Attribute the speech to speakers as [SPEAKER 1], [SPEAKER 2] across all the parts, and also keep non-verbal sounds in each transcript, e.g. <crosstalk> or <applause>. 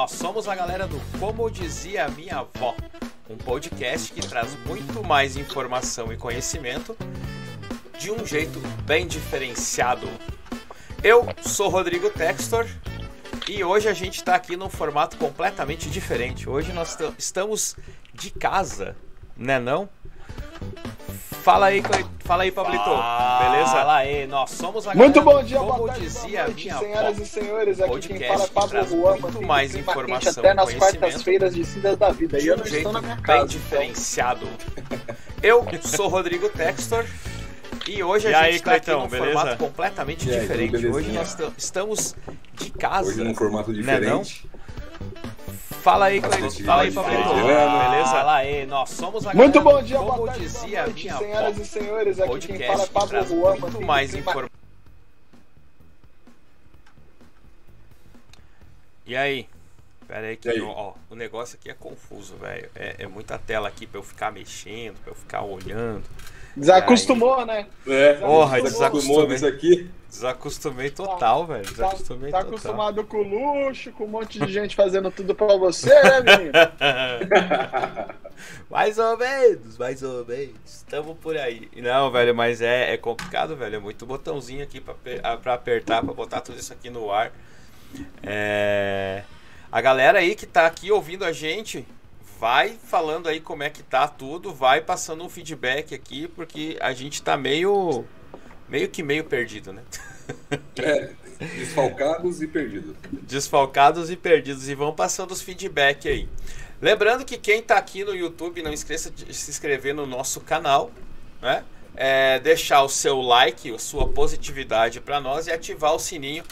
[SPEAKER 1] nós somos a galera do Como Dizia Minha Avó, um podcast que traz muito mais informação e conhecimento de um jeito bem diferenciado. Eu sou Rodrigo Textor e hoje a gente está aqui num formato completamente diferente. Hoje nós estamos de casa, né não? Fala aí, fala aí, Pablito. Beleza?
[SPEAKER 2] Fala aí, nós somos a
[SPEAKER 3] Muito bom dia,
[SPEAKER 1] como
[SPEAKER 3] boa tarde,
[SPEAKER 1] dizia
[SPEAKER 3] boa noite,
[SPEAKER 1] minha
[SPEAKER 3] senhoras e senhores. Aqui quem fala é Pablo Juan,
[SPEAKER 1] muito mais informação
[SPEAKER 3] até nas quartas-feiras distintas da vida. E
[SPEAKER 1] de
[SPEAKER 3] eu não
[SPEAKER 1] jeito
[SPEAKER 3] estou na minha
[SPEAKER 1] bem
[SPEAKER 3] casa. então.
[SPEAKER 1] diferenciado. Eu sou Rodrigo Textor e hoje
[SPEAKER 2] E
[SPEAKER 1] a
[SPEAKER 2] aí,
[SPEAKER 1] gente está aqui num
[SPEAKER 2] beleza?
[SPEAKER 1] formato completamente
[SPEAKER 4] E aí,
[SPEAKER 1] diferente.
[SPEAKER 4] tudo
[SPEAKER 1] Hoje nós estamos de casa.
[SPEAKER 4] Hoje num formato
[SPEAKER 1] Né, não? Fala aí, Cleitão. Fala aí,
[SPEAKER 4] gente
[SPEAKER 1] Pablito.
[SPEAKER 4] falando.
[SPEAKER 1] Beleza?
[SPEAKER 2] Fala aí, nós somos a
[SPEAKER 3] Muito
[SPEAKER 2] galera
[SPEAKER 3] bom dia,
[SPEAKER 1] Como
[SPEAKER 3] boa tarde,
[SPEAKER 1] dizia
[SPEAKER 3] boa noite,
[SPEAKER 1] minha
[SPEAKER 3] senhoras
[SPEAKER 1] avó.
[SPEAKER 3] e senhores. Aqui quem
[SPEAKER 1] Podcast
[SPEAKER 3] fala é Pablo Juan,
[SPEAKER 1] muito mais informação. E aí? Pera aí que? Ó, o negócio aqui é confuso, velho. É, é muita tela aqui pra eu ficar mexendo, pra eu ficar olhando.
[SPEAKER 3] Desacostumou, né?
[SPEAKER 4] É,
[SPEAKER 1] Porra,
[SPEAKER 4] desacostumou
[SPEAKER 1] desacostumei.
[SPEAKER 4] disso aqui.
[SPEAKER 1] Desacostumei total, velho.
[SPEAKER 3] Tá,
[SPEAKER 1] Desacostumei
[SPEAKER 3] tá
[SPEAKER 1] total.
[SPEAKER 3] acostumado com luxo, com um monte de gente fazendo tudo pra você, né, menino? <laughs>
[SPEAKER 1] mais ou menos, mais ou menos. Estamos por aí. Não, velho, mas é, é complicado, velho. É muito botãozinho aqui pra, pra apertar, pra botar tudo isso aqui no ar. É... A galera aí que tá aqui ouvindo a gente, vai falando aí como é que tá tudo, vai passando um feedback aqui, porque a gente tá meio. meio que meio perdido, né? <laughs>
[SPEAKER 4] É, desfalcados e perdidos.
[SPEAKER 1] desfalcados e perdidos e vão passando os feedback aí. Lembrando que quem está aqui no YouTube, não esqueça de se inscrever no nosso canal, né? É, deixar o seu like, a sua positividade para nós e ativar o sininho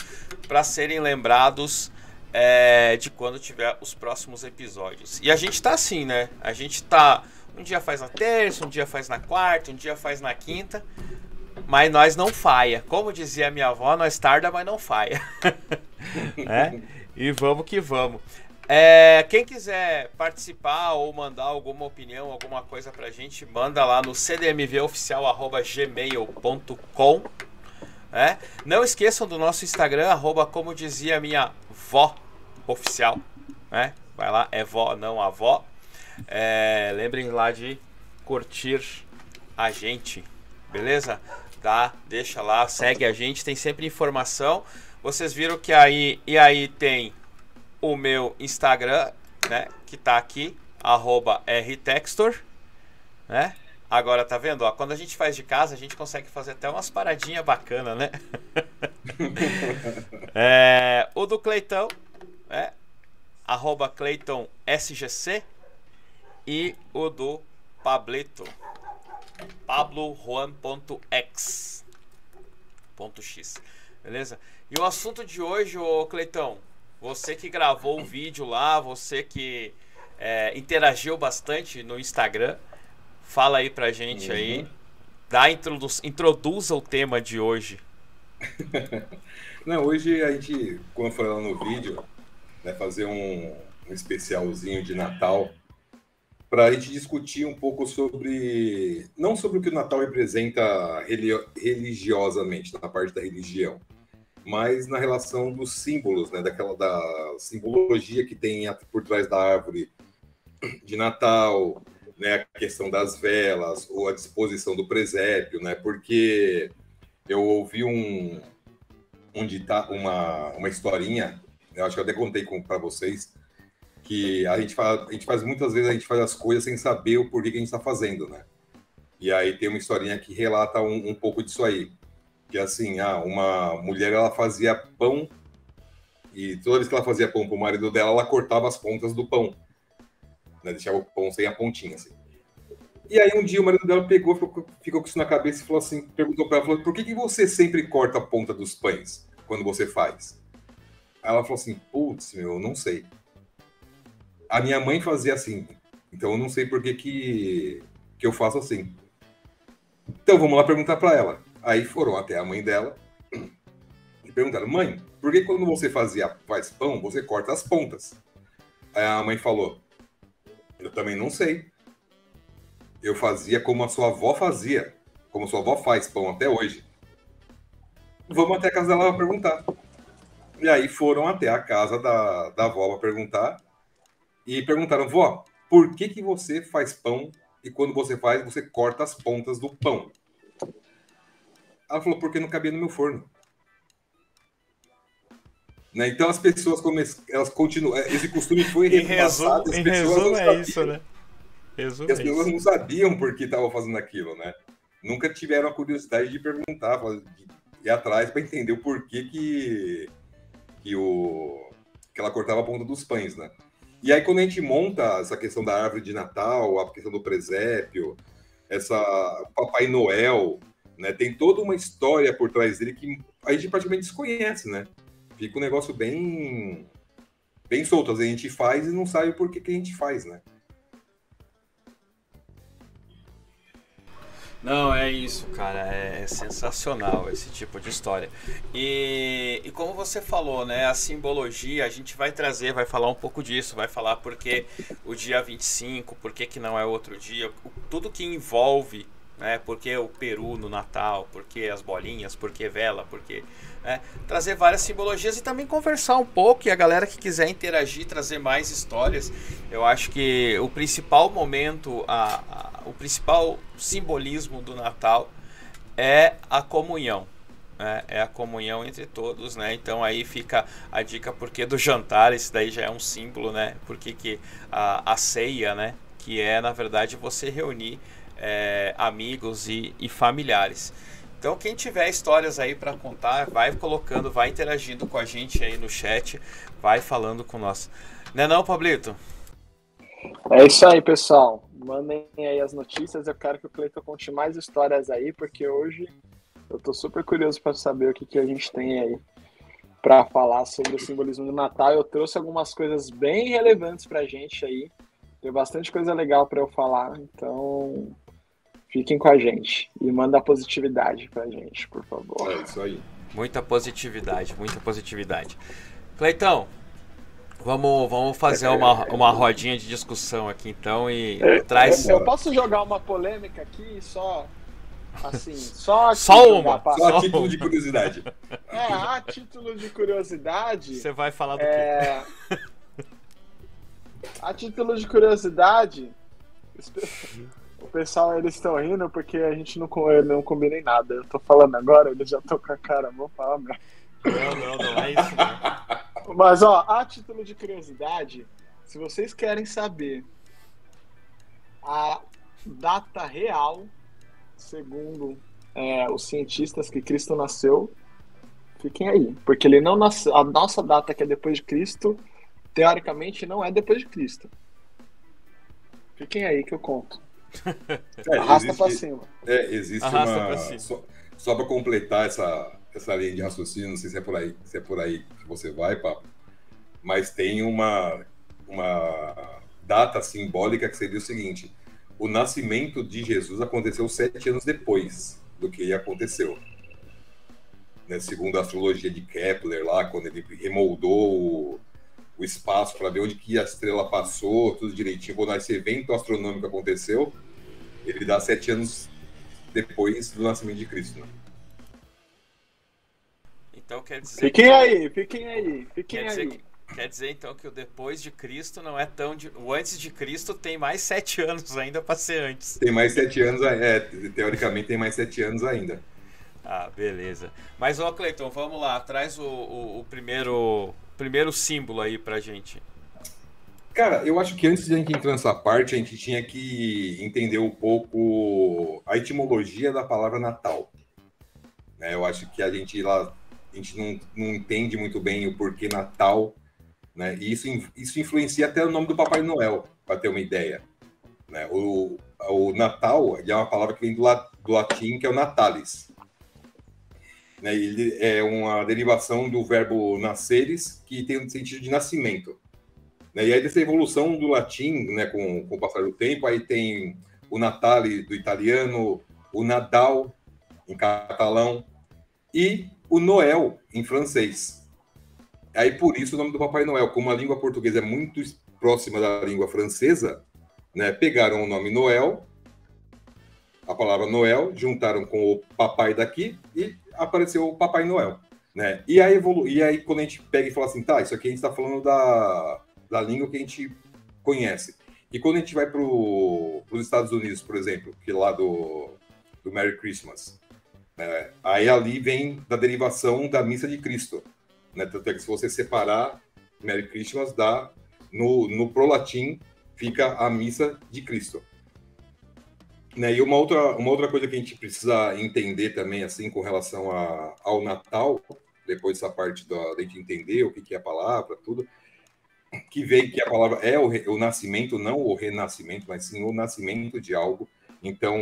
[SPEAKER 1] para serem lembrados é, de quando tiver os próximos episódios. E a gente tá assim, né? A gente tá um dia faz na terça, um dia faz na quarta, um dia faz na quinta. Mas nós não faia. Como dizia minha avó, nós tarda, mas não faia. <laughs> né? E vamos que vamos. É, quem quiser participar ou mandar alguma opinião, alguma coisa pra gente, manda lá no cdmvoficial.gmail.com né? Não esqueçam do nosso Instagram, arroba como dizia minha vó oficial. Né? Vai lá, é vó, não avó. É, lembrem lá de curtir a gente, beleza? Tá? Deixa lá, segue a gente, tem sempre informação. Vocês viram que aí e aí tem o meu Instagram, né? Que tá aqui, arroba rtextor, né? Agora tá vendo? Ó, quando a gente faz de casa, a gente consegue fazer até umas paradinhas bacanas, né? <laughs> É, o do Cleitão, né? Arroba Cleiton SGC e o do Pablito, pablojuan.x ponto X, beleza? E o assunto de hoje, ô Cleitão, você que gravou o vídeo lá, você que é, interagiu bastante no Instagram, fala aí pra gente aí, dá introdu introduza o tema de hoje. <laughs>
[SPEAKER 4] Não, hoje a gente, como eu falei lá no vídeo, né, fazer um, um especialzinho de Natal para a gente discutir um pouco sobre, não sobre o que o Natal representa religiosamente, na parte da religião, mas na relação dos símbolos, né, daquela da simbologia que tem por trás da árvore de Natal, né, a questão das velas ou a disposição do presépio, né, porque eu ouvi um, um dita, uma, uma historinha, eu acho que eu até contei para vocês, que a gente, a gente faz muitas vezes, a gente faz as coisas sem saber o porquê que a gente está fazendo, né? E aí tem uma historinha que relata um, um pouco disso aí. Que assim, ah, uma mulher ela fazia pão e toda vez que ela fazia pão para o marido dela, ela cortava as pontas do pão. Né? Deixava o pão sem a pontinha, assim. E aí um dia o marido dela pegou, ficou, ficou com isso na cabeça e falou assim, perguntou para ela, falou, por que, que você sempre corta a ponta dos pães quando você faz? Aí ela falou assim, putz, meu, não sei. A minha mãe fazia assim, então eu não sei por que, que, que eu faço assim. Então vamos lá perguntar para ela. Aí foram até a mãe dela e perguntaram, mãe, por que quando você fazia faz pão, você corta as pontas? Aí a mãe falou, eu também não sei. Eu fazia como a sua avó fazia, como sua avó faz pão até hoje. Vamos até a casa dela perguntar. E aí foram até a casa da, da avó para perguntar. E perguntaram, vó, por que, que você faz pão e quando você faz, você corta as pontas do pão? Ela falou, porque não cabia no meu forno. Né? Então as pessoas come... elas continuam. Esse costume foi
[SPEAKER 1] Em resumo,
[SPEAKER 4] repassado. As pessoas
[SPEAKER 1] resumo é
[SPEAKER 4] sabiam.
[SPEAKER 1] isso, né? Resumo
[SPEAKER 4] E as
[SPEAKER 1] é
[SPEAKER 4] pessoas
[SPEAKER 1] isso.
[SPEAKER 4] não sabiam por que estavam fazendo aquilo, né? Nunca tiveram a curiosidade de perguntar, de ir atrás para entender o porquê que, que, o, que ela cortava a ponta dos pães, né? E aí, quando a gente monta essa questão da árvore de Natal, a questão do presépio, essa Papai Noel, né? Tem toda uma história por trás dele que a gente praticamente desconhece, né? Fica um negócio bem bem solto. Às vezes a gente faz e não sabe o porquê que a gente faz, né?
[SPEAKER 1] Não, é isso, cara. É, é sensacional esse tipo de história. E, e como você falou, né? A simbologia, a gente vai trazer, vai falar um pouco disso, vai falar porque o dia 25, por que, que não é outro dia, tudo que envolve, né? Por que o peru no Natal, por que as bolinhas, por que vela, por que. Né, trazer várias simbologias e também conversar um pouco. E a galera que quiser interagir, trazer mais histórias, eu acho que o principal momento, a, a- o principal simbolismo do Natal é a comunhão. né? É a comunhão entre todos, né? Então aí fica a dica porque do jantar, esse daí já é um símbolo, né? Porque que a, a ceia, né? Que é na verdade você reunir é, amigos e, e familiares. Então quem tiver histórias aí para contar, vai colocando, vai interagindo com a gente aí no chat, vai falando com nós. Né não, Pablito?
[SPEAKER 3] É isso aí, pessoal. Mandem aí as notícias. Eu quero que o Cleiton conte mais histórias aí, porque hoje eu tô super curioso para saber o que, que a gente tem aí para falar sobre o simbolismo do Natal. Eu trouxe algumas coisas bem relevantes pra gente aí. Tem bastante coisa legal para eu falar, então fiquem com a gente e manda positividade pra gente, por favor.
[SPEAKER 4] É isso aí.
[SPEAKER 1] Muita positividade, muita positividade. Cleitão, vamos, vamos fazer uma, uma rodinha de discussão aqui então e traz.
[SPEAKER 3] Eu posso jogar uma polêmica aqui só assim, só
[SPEAKER 1] Só uma,
[SPEAKER 3] pra-
[SPEAKER 4] Só a título de curiosidade.
[SPEAKER 3] É, a título de curiosidade,
[SPEAKER 1] Você vai falar do quê?
[SPEAKER 3] é... a título de curiosidade, o pessoal eles estão rindo porque a gente não, não combinei nada. Eu tô falando agora, eles já estão com a cara, vou falar mesmo.
[SPEAKER 1] Não, não, não é isso. Não.
[SPEAKER 3] Mas ó, a título de curiosidade, se vocês querem saber a data real, segundo é, os cientistas que Cristo nasceu, fiquem aí, porque ele não nasceu. A nossa data que é depois de Cristo, teoricamente não é depois de Cristo. Fiquem aí que eu conto.
[SPEAKER 4] É,
[SPEAKER 3] Arrasta pra
[SPEAKER 4] existe-
[SPEAKER 3] cima.
[SPEAKER 4] É, existe
[SPEAKER 1] Arrasta
[SPEAKER 4] uma.
[SPEAKER 1] pra cima.
[SPEAKER 4] Só, só para completar essa, essa linha de raciocínio, não sei se é por aí, se é por aí que você vai, papo. Mas tem uma, uma data simbólica que seria o seguinte: o nascimento de Jesus aconteceu sete anos depois do que aconteceu. Né, segundo a astrologia de Kepler, lá, quando ele remoldou o, espaço para ver onde que a estrela passou, tudo direitinho, quando esse evento astronômico aconteceu, ele dá sete anos depois do nascimento de Cristo. Né?
[SPEAKER 1] Então quer dizer.
[SPEAKER 3] Fiquem
[SPEAKER 1] que-
[SPEAKER 3] aí, fiquem aí, fiquem
[SPEAKER 1] Quer dizer,
[SPEAKER 3] aí.
[SPEAKER 1] que- quer dizer então que o depois de Cristo não é tão. De, o antes de Cristo tem mais sete <laughs> anos ainda para ser antes.
[SPEAKER 4] Tem mais sete anos, é, teoricamente tem mais sete anos ainda.
[SPEAKER 1] Ah, beleza. Mas, ó, Cleiton, vamos lá. Traz o, o, o primeiro, primeiro símbolo aí pra gente.
[SPEAKER 4] Cara, eu acho que antes de a gente entrar nessa parte, a gente tinha que entender um pouco a etimologia da palavra Natal. Né, eu acho que a gente lá, a gente não, não entende muito bem o porquê Natal, né? E isso, isso influencia até o nome do Papai Noel, para ter uma ideia. Né? O, o Natal é uma palavra que vem do, do latim, que é o natalis. Né? Ele é uma derivação do verbo nasceres, que tem o sentido de nascimento. Né? E aí, dessa evolução do latim, né, com, com o passar do tempo, aí tem o Natale do italiano, o Nadal em catalão e o Noel em francês. Aí, por isso, o nome do Papai Noel, como a língua portuguesa é muito próxima da língua francesa, né, pegaram o nome Noel, a palavra Noel, juntaram com o papai daqui e apareceu o Papai Noel. Né? E, aí, evolu... e aí, quando a gente pega e fala assim, tá, isso aqui a gente está falando da, da língua que a gente conhece. E quando a gente vai para os Estados Unidos, por exemplo, que lá do, do Merry Christmas, né? aí ali vem da derivação da missa de Cristo. Né? Tanto é que se você separar Merry Christmas, dá no, no prolatim fica a missa de Cristo. Né? E uma outra, uma outra coisa que a gente precisa entender também, assim, com relação a, ao Natal, depois dessa parte da, de gente entender o que, que é a palavra, tudo, que vem que a palavra é o, o nascimento, não o renascimento, mas sim o nascimento de algo. Então,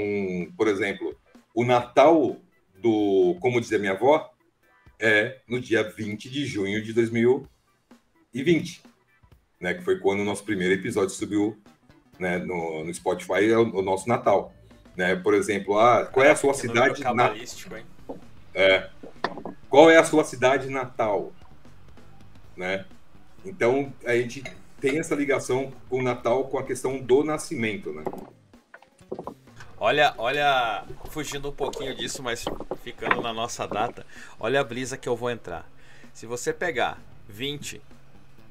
[SPEAKER 4] por exemplo, o Natal do, como dizia minha avó, é no dia 20 de junho de 2020, né? Que foi quando o nosso primeiro episódio subiu né, no, no Spotify, é o, o nosso Natal. Né? Por exemplo, ah, qual é a sua que cidade
[SPEAKER 1] na...
[SPEAKER 4] É. Qual é a sua cidade natal? Né? Então, a gente tem essa ligação com o Natal com a questão do nascimento, né?
[SPEAKER 1] Olha, olha, fugindo um pouquinho disso, mas ficando na nossa data, olha a brisa que eu vou entrar. Se você pegar 20,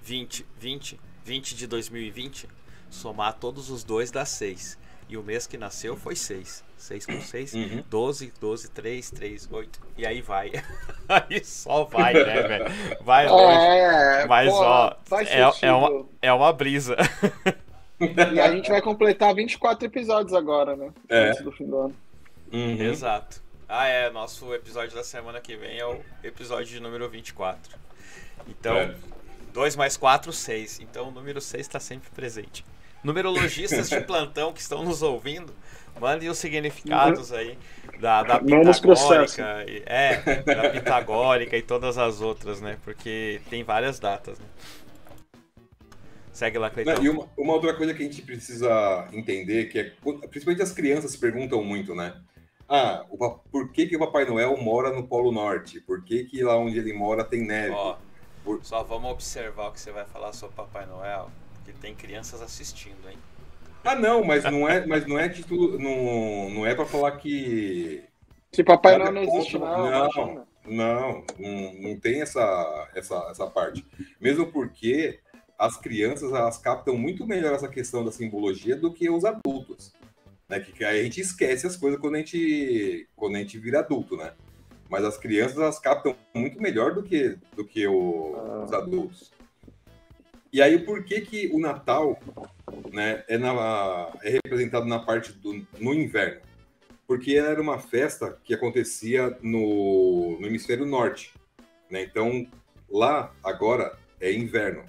[SPEAKER 1] 20, 20, 20 de 2020, somar todos os dois dá 6. E o mês que nasceu foi 6. 6 com 6, uhum. 12, 12, 3, 3, 8. E aí vai. <laughs> aí só vai, né, <laughs> velho? Vai longe. É, Mas, ó, é, é, uma, é uma brisa.
[SPEAKER 3] e a gente vai completar 24 episódios agora, né? É. Antes do fim do ano.
[SPEAKER 1] Uhum. Exato. Ah, é. Nosso episódio da semana que vem é o episódio de número 24. Então, 2 é. mais 4, 6. Então, o número 6 está sempre presente numerologistas de plantão que estão nos ouvindo, mandem os significados aí da, da <laughs> pitagórica, é, da pitagórica e todas as outras, né? Porque tem várias datas, né? Segue lá, Cleiton.
[SPEAKER 4] E uma, uma, outra coisa que a gente precisa entender, que é, principalmente as crianças perguntam muito, né? Ah, o, por que, que o Papai Noel mora no Polo Norte? Por que, que lá onde ele mora tem neve? Ó,
[SPEAKER 1] por... Só vamos observar o que você vai falar sobre Papai Noel. Que tem crianças assistindo, hein?
[SPEAKER 4] Ah, não, mas não é, mas não é título, não, não é para falar que
[SPEAKER 3] se Papai Noel não existe,
[SPEAKER 4] não. Não, não, não, não, tem essa, essa, essa parte. Mesmo porque as crianças elas captam muito melhor essa questão da simbologia do que os adultos. Né? Que, que a gente esquece as coisas quando a gente, quando a gente vira adulto, né? Mas as crianças elas captam muito melhor do que, do que o, ah. os adultos. E aí, por que, que o Natal né, é, na, é representado na parte do no inverno? Porque era uma festa que acontecia no, no hemisfério norte. Né? Então, lá agora é inverno.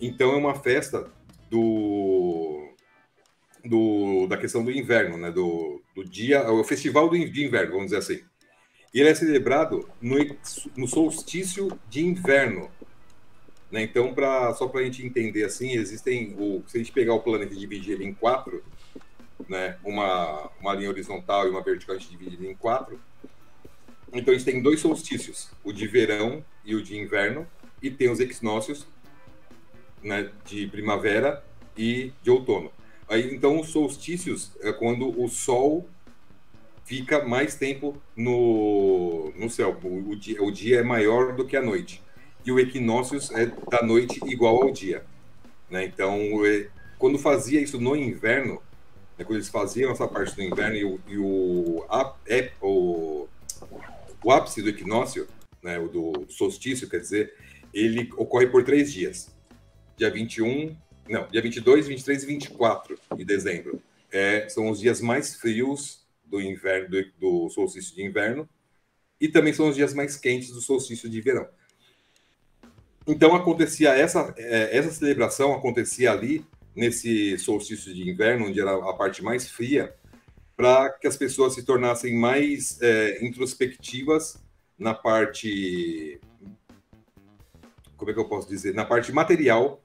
[SPEAKER 4] Então, é uma festa do, do, da questão do inverno, né? do, do dia, o festival do, de inverno, vamos dizer assim. E ele é celebrado no, no solstício de inverno, né? Então, pra, só para a gente entender assim, existem, o, se a gente pegar o planeta e dividir ele em quatro, né? uma, uma linha horizontal e uma vertical, a gente divide ele em quatro. Então, a gente tem dois solstícios, o de verão e o de inverno, e tem os equinócios né, de primavera e de outono. Aí, então, os solstícios é quando o Sol fica mais tempo no, no céu. O, o, dia, o dia é maior do que a noite e o equinócios é da noite igual ao dia. Né? Então, quando fazia isso no inverno, né, quando eles faziam essa parte do inverno e o, e o, é, o, o ápice do equinócio, né, o do solstício, quer dizer, ele ocorre por três dias. Dia 21, não, dia 22, 23 e 24 de dezembro. É, são os dias mais frios do inverno, do, do solstício de inverno, e também são os dias mais quentes do solstício de verão. Então acontecia essa, é, essa celebração acontecia ali nesse solstício de inverno, onde era a parte mais fria, para que as pessoas se tornassem mais é, introspectivas na parte, como é que eu posso dizer, na parte material,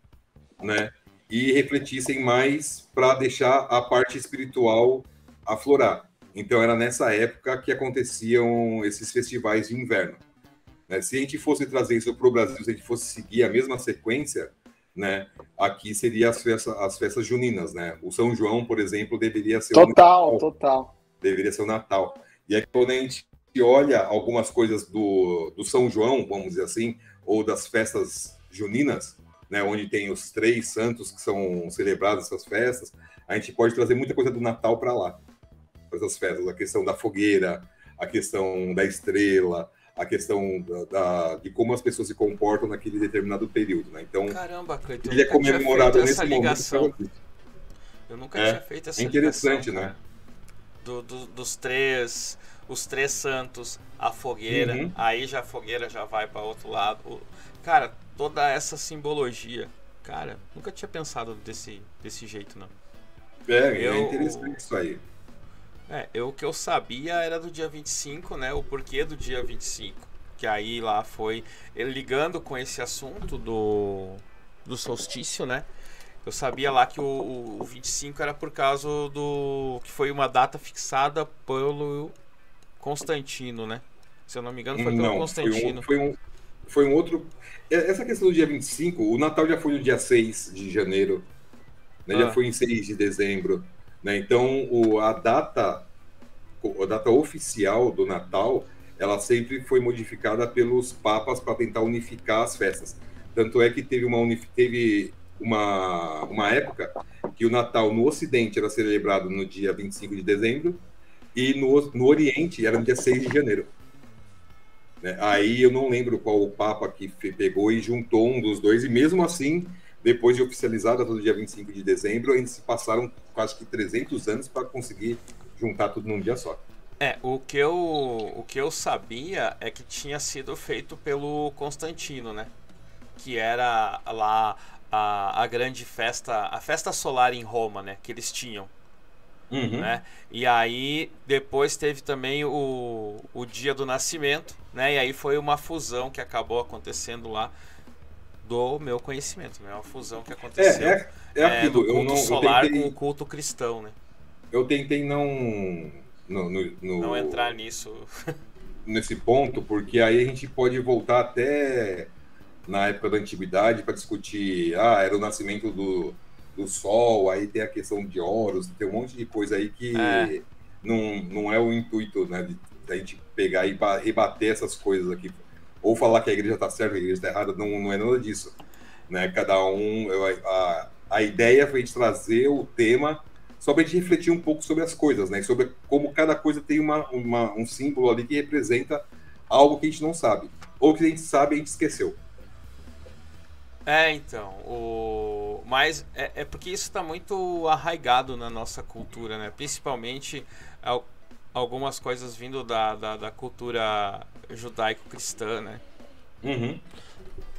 [SPEAKER 4] né? E refletissem mais para deixar a parte espiritual aflorar. Então era nessa época que aconteciam esses festivais de inverno. Né? Se a gente fosse trazer isso para o Brasil, se a gente fosse seguir a mesma sequência, né? Aqui seria as festas, as festas juninas, né? O São João, por exemplo, deveria ser
[SPEAKER 3] total, o total.
[SPEAKER 4] Deveria ser o Natal. E aí quando a gente olha algumas coisas do, do São João, vamos dizer assim, ou das festas juninas, né, onde tem os três santos que são celebrados essas festas, a gente pode trazer muita coisa do Natal para lá, para essas festas, a questão da fogueira, a questão da estrela, a questão da, da, de como as pessoas se comportam naquele determinado período, né? Então,
[SPEAKER 1] Caramba, Cleiton,
[SPEAKER 4] ele é comemorado nesse
[SPEAKER 1] ligação.
[SPEAKER 4] momento.
[SPEAKER 1] Eu nunca
[SPEAKER 4] É,
[SPEAKER 1] tinha feito essa
[SPEAKER 4] É interessante,
[SPEAKER 1] ligação,
[SPEAKER 4] né?
[SPEAKER 1] do- do- dos três, os três santos, a fogueira,
[SPEAKER 4] Uhum.
[SPEAKER 1] aí já a fogueira já vai para outro lado. Cara, toda essa simbologia, cara, nunca tinha pensado desse, desse jeito, não.
[SPEAKER 4] É, é
[SPEAKER 1] Eu-
[SPEAKER 4] interessante isso aí.
[SPEAKER 1] É, eu, o que eu sabia era do dia 25, né? O porquê do dia 25. Que aí lá foi ligando com esse assunto do, do solstício, né? Eu sabia lá que o, o, o 25 era por causa do. que foi uma data fixada pelo Constantino, né? Se eu não me engano, foi pelo
[SPEAKER 4] Não, foi
[SPEAKER 1] Constantino.
[SPEAKER 4] um, foi, um, foi um outro. Essa questão do dia 25, o Natal já foi no dia 6 de janeiro, né?
[SPEAKER 1] Ah.
[SPEAKER 4] já foi em 6 de dezembro. Né? Então, o, a, data, a data oficial do Natal, ela sempre foi modificada pelos papas para tentar unificar as festas. Tanto é que teve uma, teve uma, uma época que o Natal no Ocidente era celebrado no dia 25 de dezembro e no, no Oriente era no dia 6 de janeiro. né? Aí eu não lembro qual o Papa que pegou e juntou um dos dois, e mesmo assim, depois de oficializada todo dia 25 de dezembro, ainda se passaram quase que 300 anos para conseguir juntar tudo num dia só.
[SPEAKER 1] É, o que, eu, o que eu sabia é que tinha sido feito pelo Constantino, né? Que era lá a, a grande festa, a festa solar em Roma, né? Que eles tinham, né? E aí depois teve também o, o dia do nascimento, né? E aí foi uma fusão que acabou acontecendo lá do meu conhecimento, né? Uma fusão que aconteceu
[SPEAKER 4] É, é, é
[SPEAKER 1] é,
[SPEAKER 4] aquilo.
[SPEAKER 1] do
[SPEAKER 4] eu,
[SPEAKER 1] culto
[SPEAKER 4] não, eu,
[SPEAKER 1] solar com
[SPEAKER 4] tentei,
[SPEAKER 1] o culto cristão, né?
[SPEAKER 4] eu tentei não. No, no- no-
[SPEAKER 1] Não entrar nisso. <laughs>
[SPEAKER 4] nesse ponto, porque aí a gente pode voltar até na época da antiguidade para discutir, ah, era o nascimento do, do sol, aí tem a questão de Horus, tem um monte de coisa aí que
[SPEAKER 1] É.
[SPEAKER 4] não, não é o intuito, né, de, da gente pegar e ba- rebater essas coisas aqui, ou falar que a igreja está certa, a igreja está errada, não, não é nada disso, né, cada um, a, a ideia foi gente trazer o tema só para a gente refletir um pouco sobre as coisas, né? Sobre como cada coisa tem uma, uma- um símbolo ali que representa algo que a gente não sabe. Ou que a gente sabe e a gente esqueceu.
[SPEAKER 1] É, então, o... mas é, é porque isso está muito arraigado na nossa cultura, né? Principalmente al- algumas coisas vindo da, da, da cultura judaico-cristã, né?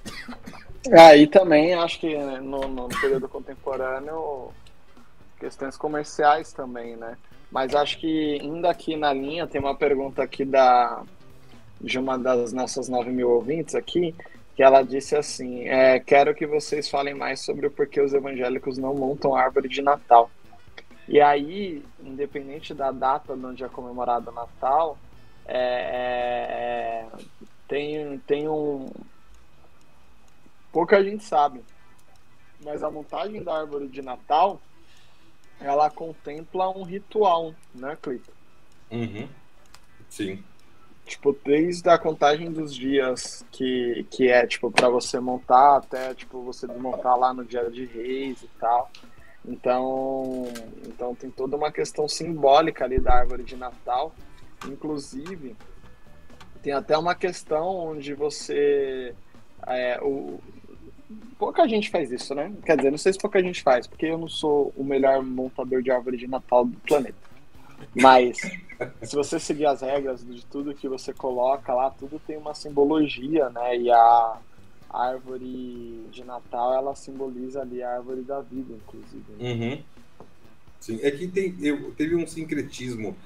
[SPEAKER 1] <coughs>
[SPEAKER 3] Aí também acho que né, no, no período contemporâneo questões comerciais também, né? Mas acho que indo aqui na linha tem uma pergunta aqui da de uma das nossas 9 mil ouvintes aqui que ela disse assim: é, quero que vocês falem mais sobre o porquê os evangélicos não montam árvore de Natal. E aí, independente da data de onde é comemorado o Natal, é, é, tem, tem um, pouca gente sabe. Mas a montagem da árvore de Natal, ela contempla um ritual, né, Cleiton?
[SPEAKER 4] Sim.
[SPEAKER 3] Tipo, desde a contagem dos dias que, que é, tipo, para você montar até, tipo, você desmontar lá no dia de reis e tal. Então, então tem toda uma questão simbólica ali da árvore de Natal. Inclusive, tem até uma questão onde você... É, o, pouca gente faz isso, né? Quer dizer, não sei se pouca gente faz, porque eu não sou o melhor montador de árvore de Natal do planeta. Mas se você seguir as regras de tudo que você coloca lá, tudo tem uma simbologia, né? E a árvore de Natal, ela simboliza ali a árvore da vida, inclusive. né?
[SPEAKER 4] Sim. É que tem, eu- teve um sincretismo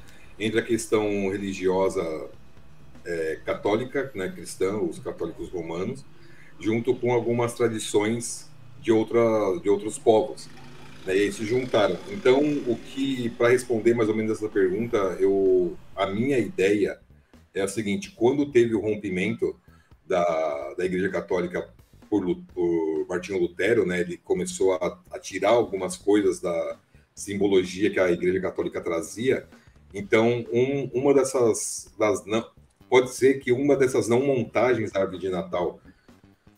[SPEAKER 4] entre a questão religiosa é, católica, né, cristã, os católicos romanos, junto com algumas tradições de, outra, de outros povos. Né, e aí se juntaram. Então, o que, para responder mais ou menos essa pergunta, eu, a minha ideia é a seguinte: quando teve o rompimento da, da Igreja Católica por, por Martinho Lutero, né, ele começou a, a tirar algumas coisas da simbologia que a Igreja Católica trazia, Então, um, uma dessas das não, pode ser que uma dessas não montagens da árvore de Natal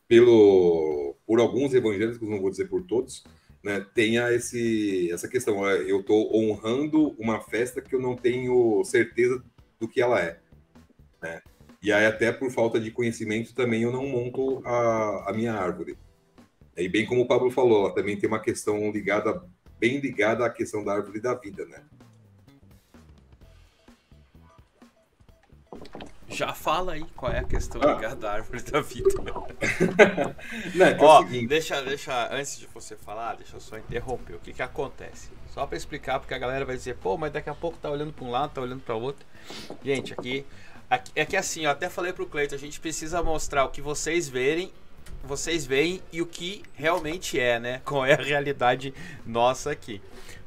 [SPEAKER 4] pelo por alguns evangélicos, não vou dizer por todos, né, tenha esse essa questão, é, eu estou honrando uma festa que eu não tenho certeza do que ela é, né? E aí até por falta de conhecimento também eu não monto a, a minha árvore. E bem como o Pablo falou, ela também tem uma questão ligada bem ligada à questão da árvore da vida, né?
[SPEAKER 1] Já fala aí qual é a questão ah. ligada à árvore da vida. <laughs>
[SPEAKER 4] Não, é
[SPEAKER 1] Ó,
[SPEAKER 4] é seguinte...
[SPEAKER 1] deixa, deixa, antes de você falar, deixa eu só interromper. O que que acontece? Só para explicar, porque a galera vai dizer, pô, mas daqui a pouco tá olhando para um lado, tá olhando para outro. Gente, aqui, aqui, é que assim, eu até falei pro Cleiton, a gente precisa mostrar o que vocês verem, vocês veem e o que realmente é, né? Qual é a realidade nossa aqui.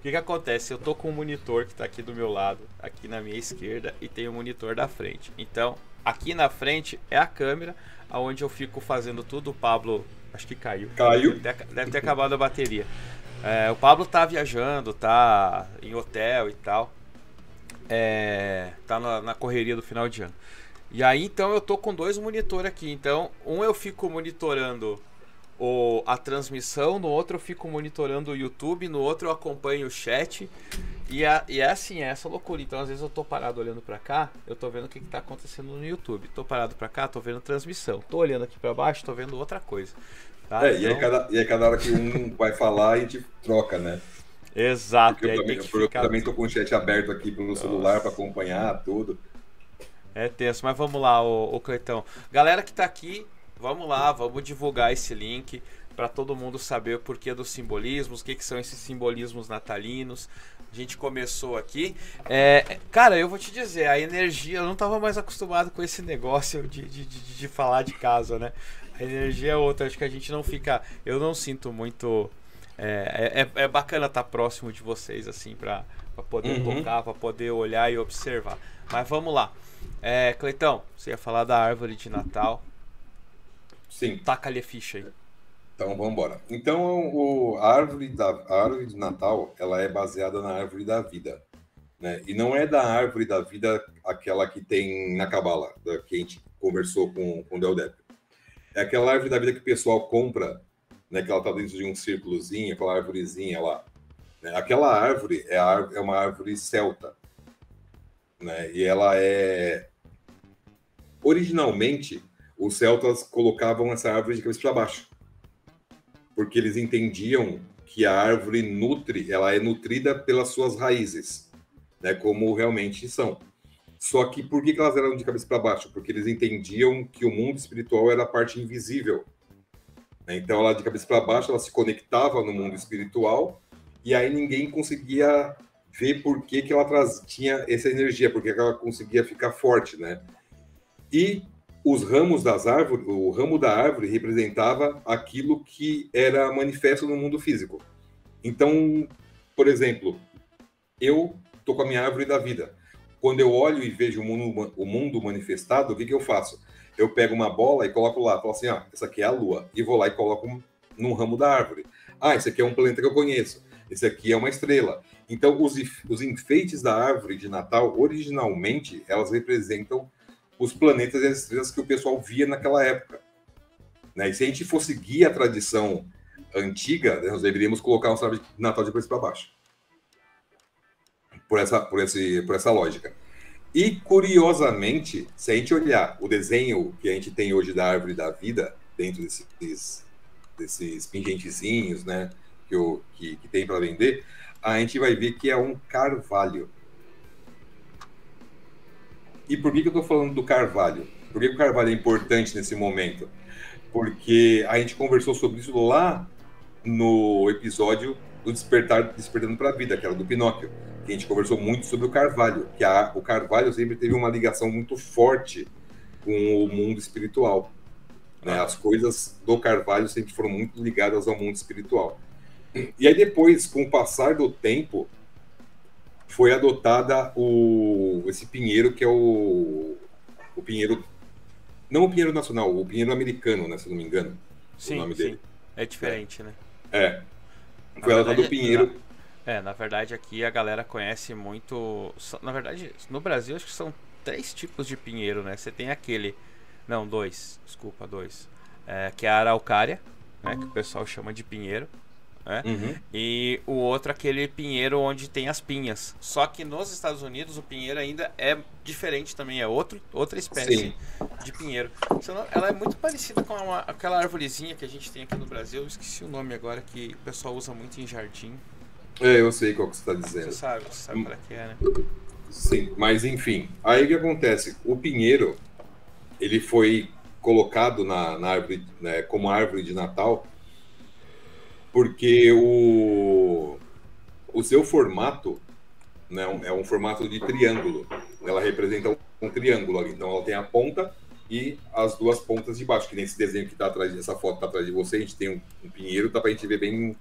[SPEAKER 1] O que, que acontece? Eu tô com um monitor que está aqui do meu lado, aqui na minha esquerda, e tem o um monitor da frente. Então, aqui na frente é a câmera, aonde eu fico fazendo tudo. O Pablo, acho que caiu.
[SPEAKER 4] Caiu.
[SPEAKER 1] Deve ter, deve ter acabado a bateria. É, o Pablo tá viajando, tá em hotel e tal. É, tá na, na correria do final de ano. E aí então eu tô com dois monitores aqui. Então, um eu fico monitorando o, a transmissão, no outro eu fico monitorando o YouTube, no outro eu acompanho o chat. E, a, e é assim, é essa loucura. Então, às vezes eu tô parado olhando para cá, eu tô vendo o que, que tá acontecendo no YouTube. Tô parado para cá, tô vendo transmissão. Tô olhando aqui para baixo, tô vendo outra coisa. Tá?
[SPEAKER 4] É, então... e, aí cada, e aí cada hora que um <laughs> vai falar, a gente troca, né?
[SPEAKER 1] Exato.
[SPEAKER 4] Porque eu, também, eu também tô com o chat aberto aqui pelo Nossa. celular para acompanhar tudo.
[SPEAKER 1] É tenso, mas vamos lá, o, o Cleitão. Galera que tá aqui, Vamos lá, vamos divulgar esse link para todo mundo saber o porquê dos simbolismos, o que, que são esses simbolismos natalinos. A gente começou aqui. É, cara, eu vou te dizer, a energia, eu não estava mais acostumado com esse negócio de, de, de, de, falar de casa, né? A energia é outra, acho que a gente não fica. Eu não sinto muito. É, é, é bacana estar tá próximo de vocês, assim, para poder uhum. tocar, para poder olhar e observar. Mas vamos lá. É, Cleitão, você ia falar da árvore de Natal.
[SPEAKER 4] Sim.
[SPEAKER 1] Taca-lhe a ficha aí.
[SPEAKER 4] Então vamos embora. Então o, a, árvore da, a árvore de Natal ela é baseada na árvore da vida. Né? E não é da árvore da vida aquela que tem na Cabala, da, que a gente conversou com, com o Del Depp. É aquela árvore da vida que o pessoal compra, né, que ela está dentro de um círculozinho, aquela árvorezinha lá. Né? Aquela árvore é, a, é uma árvore celta. Né? E ela é. Originalmente, os celtas colocavam essa árvore de cabeça para baixo, porque eles entendiam que a árvore nutre, ela é nutrida pelas suas raízes, né, como realmente são. Só que por que, elas eram de cabeça para baixo? Porque eles entendiam que o mundo espiritual era a parte invisível. Né? Então, ela de cabeça para baixo, ela se conectava no mundo espiritual e aí ninguém conseguia ver por que, que ela traz, tinha essa energia, porque ela conseguia ficar forte, né? E os ramos das árvores, o ramo da árvore representava aquilo que era manifesto no mundo físico. Então, por exemplo, eu tô com a minha árvore da vida. Quando eu olho e vejo o mundo, o mundo manifestado, o que, que eu faço? Eu pego uma bola e coloco lá, falo assim, ah, essa aqui é a lua, e vou lá e coloco num ramo da árvore. Ah, esse aqui é um planeta que eu conheço. Esse aqui é uma estrela. Então, os, os enfeites da árvore de Natal, originalmente, elas representam os planetas e as estrelas que o pessoal via naquela época. Né? E se a gente for seguir a tradição antiga, né, nós deveríamos colocar um árvore de Natal de cabeça para baixo. Por essa, por, esse, por essa lógica. E, curiosamente, se a gente olhar o desenho que a gente tem hoje da árvore da vida, dentro desses, desses pingentezinhos né, que, o, que, que tem para vender, a gente vai ver que é um carvalho. E por que, que eu estou falando do Carvalho? Por que, que o Carvalho é importante nesse momento? Porque a gente conversou sobre isso lá no episódio do Despertar Despertando para a Vida, que era do Pinóquio. Que a gente conversou muito sobre o Carvalho, que a, o Carvalho sempre teve uma ligação muito forte com o mundo espiritual. Né? As coisas do Carvalho sempre foram muito ligadas ao mundo espiritual. E aí depois, com o passar do tempo, foi adotada o, esse pinheiro que é o, o pinheiro, não o pinheiro nacional, o pinheiro americano, né, se não me engano,
[SPEAKER 1] sim, o nome sim. dele. É diferente,
[SPEAKER 4] é.
[SPEAKER 1] né?
[SPEAKER 4] É. Foi adotado o pinheiro.
[SPEAKER 1] É, na verdade aqui a galera conhece muito. Na verdade, no Brasil acho que são três tipos de pinheiro, né? Você tem aquele. Não, dois. Desculpa, dois. É, que é a araucária, né? Que o pessoal chama de pinheiro. Né?
[SPEAKER 4] Uhum.
[SPEAKER 1] E o outro aquele pinheiro onde tem as pinhas. Só que nos Estados Unidos o pinheiro ainda é diferente também, é outro, outra espécie
[SPEAKER 4] Sim.
[SPEAKER 1] de pinheiro. Ela é muito parecida com uma- aquela arvorezinha que a gente tem aqui no Brasil. Eu esqueci o nome agora que o pessoal usa muito em jardim.
[SPEAKER 4] É, eu sei qual que você está
[SPEAKER 1] Você
[SPEAKER 4] dizendo.
[SPEAKER 1] sabe, você sabe qual é que é, né?
[SPEAKER 4] Sim, mas enfim. Aí o que acontece? O pinheiro, ele foi colocado na, na árvore, né, como árvore de Natal, porque o, o seu formato né, é um formato de triângulo. Ela representa um, triângulo. Então ela tem a ponta e as duas pontas de baixo, que nesse desenho que está atrás, essa foto está atrás de você, a gente tem um, um pinheiro, dá para a gente ver bem,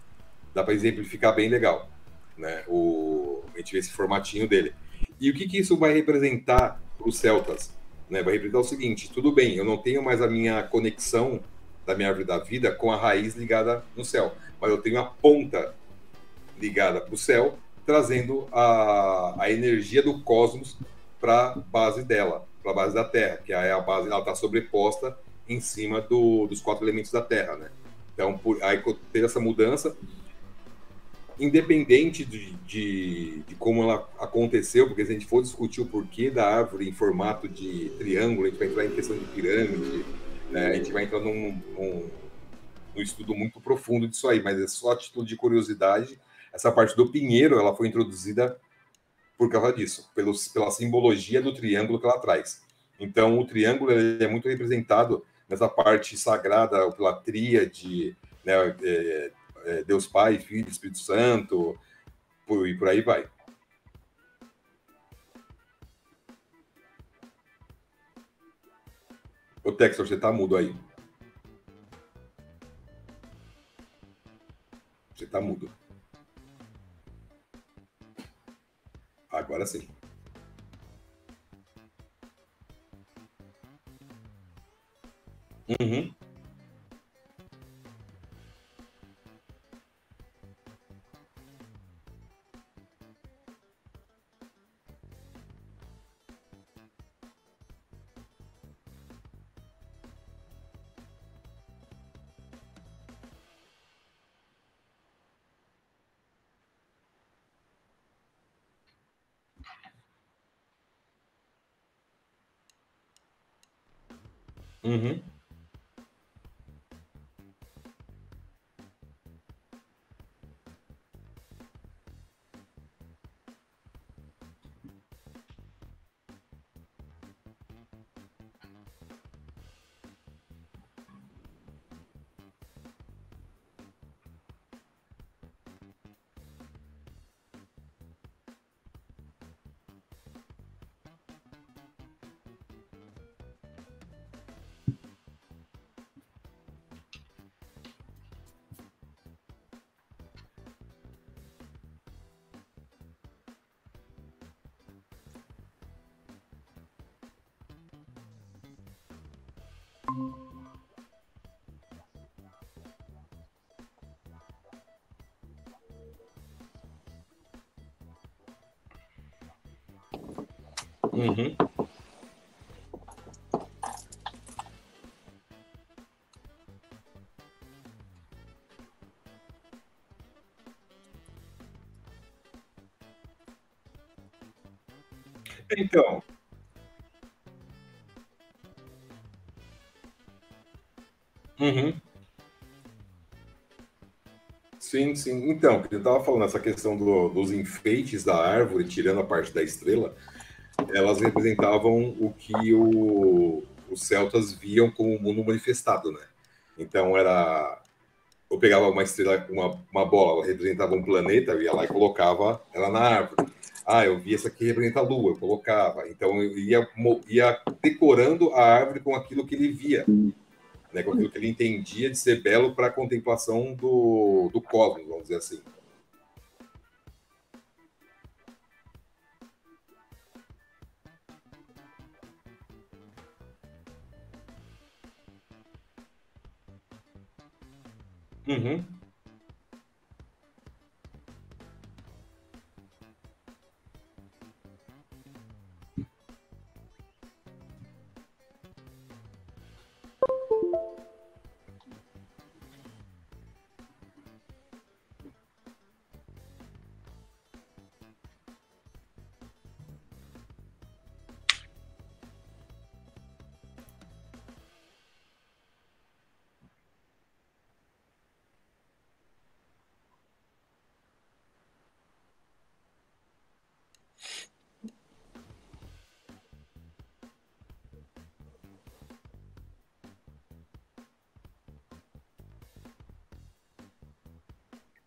[SPEAKER 4] dá para exemplificar bem legal. Né? O, a gente vê esse formatinho dele. E o que, que isso vai representar para os celtas? Né? Vai representar o seguinte: tudo bem, eu não tenho mais a minha conexão da minha árvore da vida com a raiz ligada no céu, mas eu tenho a ponta ligada para o céu, trazendo a, a energia do cosmos para a base dela, para a base da Terra, que é a base, ela está sobreposta em cima do, dos quatro elementos da Terra, né? Então, por, aí teve essa mudança, independente de, de, de, como ela aconteceu, porque se a gente for discutir o porquê da árvore em formato de triângulo, a gente vai entrar em questão de pirâmide, né? a gente vai entrar num, num, num, estudo muito profundo disso aí, mas é só a título de curiosidade. Essa parte do pinheiro ela foi introduzida por causa disso, pelos, pela simbologia do triângulo que ela traz. Então, o triângulo é muito representado nessa parte sagrada, pela tríade, né? É, é, Deus Pai, Filho, Espírito Santo, por, e por aí vai. Ô, Textor, você tá mudo aí. Você tá mudo. Agora sim. Uhum. Uhum. Uhum. Então. Uhum. Sim, sim. Então, eu estava falando essa questão do, dos enfeites da árvore, tirando a parte da estrela, elas representavam o que o, os celtas viam como o mundo manifestado, né? Então era eu pegava uma estrela, uma, uma bola, ela representava um planeta, eu ia lá e colocava ela na árvore. Ah, eu vi essa aqui representa a lua, eu colocava. Então eu ia, ia decorando a árvore com aquilo que ele via, né? com aquilo que ele entendia de ser belo para a contemplação do, do cosmos, vamos dizer assim. Uhum.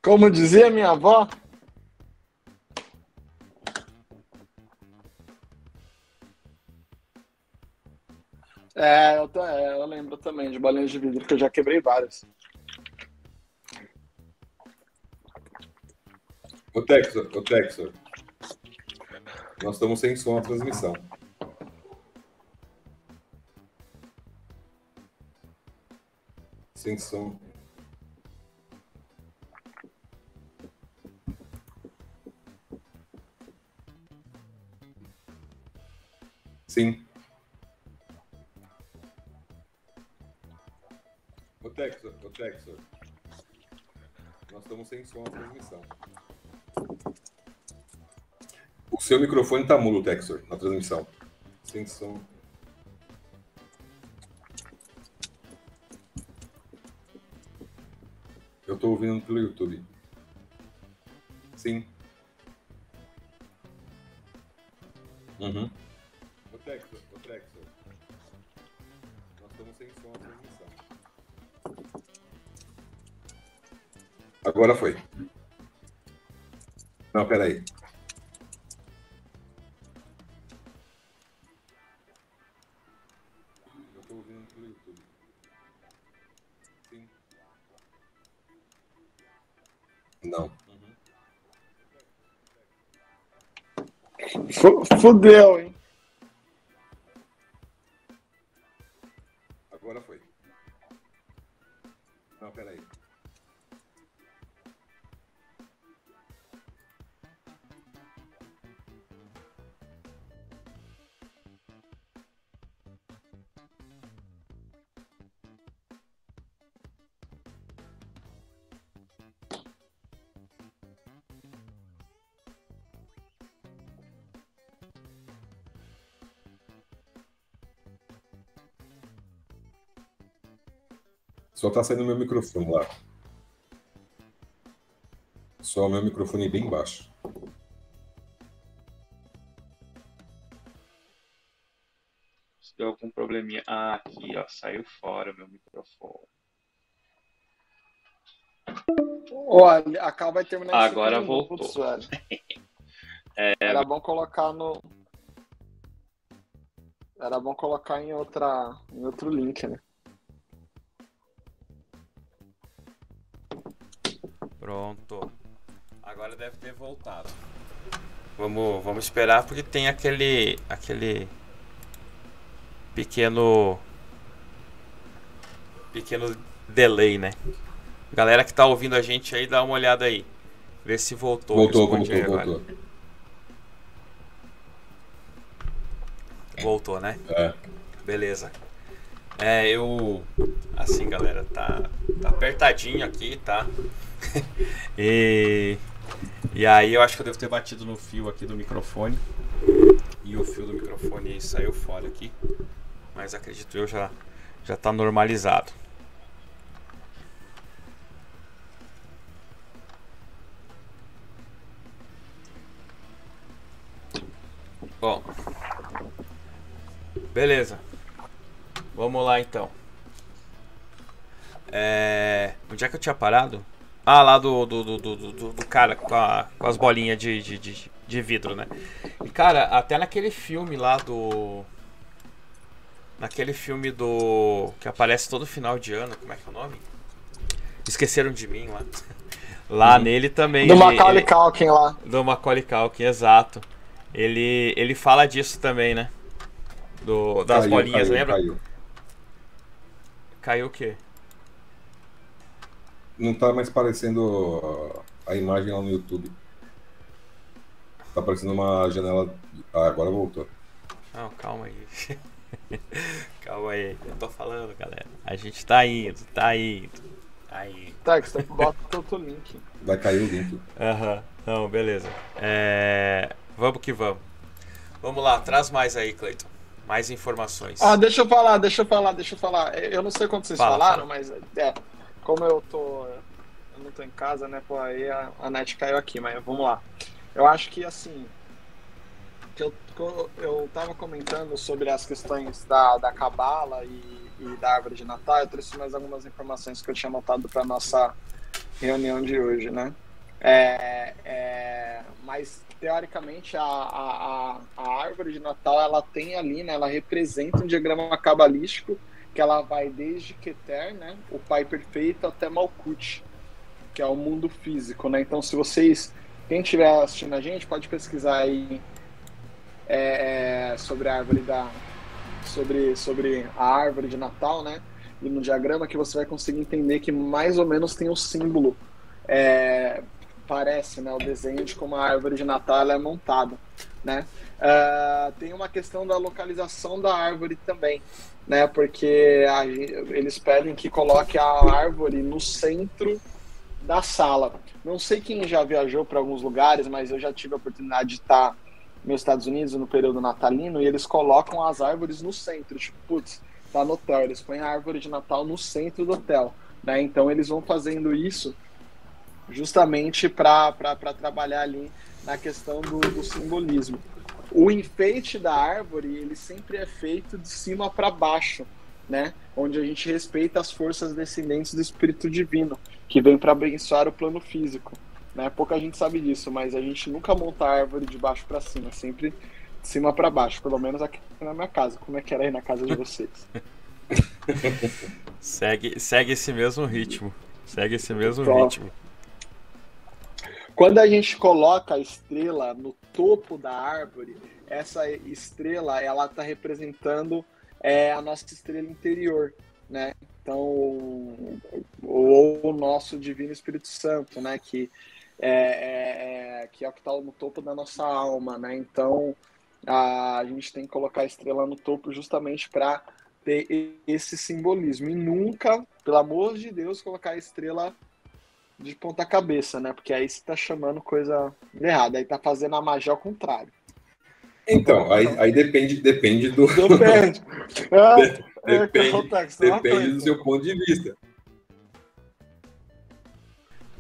[SPEAKER 3] Como dizia minha avó. É eu, tô- é, eu lembro também de bolinhas de vidro, que eu já quebrei várias.
[SPEAKER 4] Ô Texor, ô Texor. Nós estamos sem som na transmissão. Sem som. Sim. Ô Texor, ô Texor. Nós estamos sem som na transmissão. O seu microfone tá mudo, Texor, na transmissão. Sem som. Eu tô ouvindo pelo YouTube. Sim. Uhum. Sem som na transmissão. Agora foi. Não, peraí. Eu ouvindo. Sim. Não.
[SPEAKER 3] Fu- Fudeu, hein?
[SPEAKER 4] Só tá saindo meu microfone lá. Só o meu microfone bem baixo.
[SPEAKER 5] Se deu algum probleminha. Ah, aqui, ó, saiu fora o meu microfone.
[SPEAKER 3] Olha, a Cal vai terminar
[SPEAKER 5] Agora voltou.
[SPEAKER 3] minutos, velho. <laughs> Era bom colocar no. Era bom colocar em outra. em outro link, né?
[SPEAKER 1] Pronto. Agora deve ter voltado. Vamos, vamos esperar porque tem aquele aquele pequeno pequeno delay, né? Galera que tá ouvindo a gente aí, dá uma olhada aí. Vê se voltou.
[SPEAKER 4] Voltou, voltou, voltou.
[SPEAKER 1] Voltou, né?
[SPEAKER 4] É.
[SPEAKER 1] Beleza. É, eu. Assim, galera, tá, tá apertadinho aqui, tá? <laughs> e. E aí eu acho que eu devo ter batido no fio aqui do microfone. E o fio do microfone saiu fora aqui. Mas acredito eu já, já tá normalizado. Bom. Beleza. Vamos lá então. É... Onde é que eu tinha parado? Ah, lá do, do, do, do, do- do cara com, a- com as bolinhas de, de, de, de vidro, né? E cara, até naquele filme lá do. Naquele filme do. Que aparece todo final de ano, como é que é o nome? Esqueceram de mim <laughs> lá. Lá nele também.
[SPEAKER 3] Do
[SPEAKER 1] ele-
[SPEAKER 3] Macaulay
[SPEAKER 1] ele-
[SPEAKER 3] Culkin lá.
[SPEAKER 1] do Macaulay Culkin, exato. Ele, ele fala disso também, né? Do, das
[SPEAKER 4] Caiu,
[SPEAKER 1] bolinhas,
[SPEAKER 4] caiu,
[SPEAKER 1] lembra?
[SPEAKER 4] Caiu.
[SPEAKER 1] Caiu o quê?
[SPEAKER 4] Não tá mais parecendo a imagem lá no YouTube. Tá parecendo uma janela. Ah, agora voltou.
[SPEAKER 1] Não, calma aí. <laughs> calma aí. Eu tô falando, galera. A gente tá indo, tá indo. Tá indo.
[SPEAKER 3] Tá, que você bota outro link.
[SPEAKER 4] Vai cair o link.
[SPEAKER 1] Aham. Não, beleza. É... Vamos que vamos. Vamos lá, traz mais aí, Cleiton. Mais informações.
[SPEAKER 3] Ah, deixa eu falar, deixa eu falar, deixa eu falar. Eu não sei quando vocês
[SPEAKER 1] Fala,
[SPEAKER 3] falaram,
[SPEAKER 1] fala.
[SPEAKER 3] mas é, como eu tô. Eu não tô em casa, né? Pô, aí a, a net caiu aqui, mas vamos lá. Eu acho que assim. Que eu, eu, tava comentando sobre as questões da, da cabala e, e da árvore de Natal. Eu trouxe mais algumas informações que eu tinha anotado para nossa reunião de hoje, né? É, é, mas teoricamente a, a, a, árvore de Natal ela tem ali, né? Ela representa um diagrama cabalístico que ela vai desde Keter, né? O Pai Perfeito até Malkuth, que é o mundo físico, né? Então se vocês quem estiver assistindo a gente pode pesquisar aí é, é, sobre a árvore da sobre sobre a árvore de Natal, né? E no diagrama que você vai conseguir entender que mais ou menos tem o um símbolo é, parece, né, o desenho de como a árvore de Natal é montada, né? Uh, tem uma questão da localização da árvore também, né? Porque a, eles pedem que coloque a árvore no centro da sala. Não sei quem já viajou para alguns lugares, mas eu já tive a oportunidade de estar nos Estados Unidos no período natalino e eles colocam as árvores no centro. Tipo, putz, tá no hotel, eles põem a árvore de Natal no centro do hotel, né? Então eles vão fazendo isso justamente para trabalhar ali na questão do, do, simbolismo. O enfeite da árvore ele sempre é feito de cima para baixo, né? Onde a gente respeita as forças descendentes do Espírito Divino, que vem para abençoar o plano físico. Né? Pouca gente sabe disso, mas a gente nunca monta a árvore de baixo para cima, sempre de cima para baixo, pelo menos aqui na minha casa. Como é que era aí na casa de vocês? <laughs> <laughs>
[SPEAKER 1] segue, segue esse mesmo ritmo. Segue esse mesmo ritmo.
[SPEAKER 3] Quando a gente coloca a estrela no topo da árvore, essa estrela ela está representando é, a nossa estrela interior, né? Então, ou o nosso divino Espírito Santo, né? Que é, é, que é o que está no topo da nossa alma, né? Então, a, gente tem que colocar a estrela no topo justamente para ter esse simbolismo e nunca, pelo amor de Deus, colocar a estrela de ponta cabeça, né? Porque aí você tá chamando coisa errada, aí tá fazendo a magia ao contrário.
[SPEAKER 4] Então, aí, aí depende, depende do.
[SPEAKER 3] Depende. <laughs>
[SPEAKER 4] É, é, depende, depende do seu ponto de vista.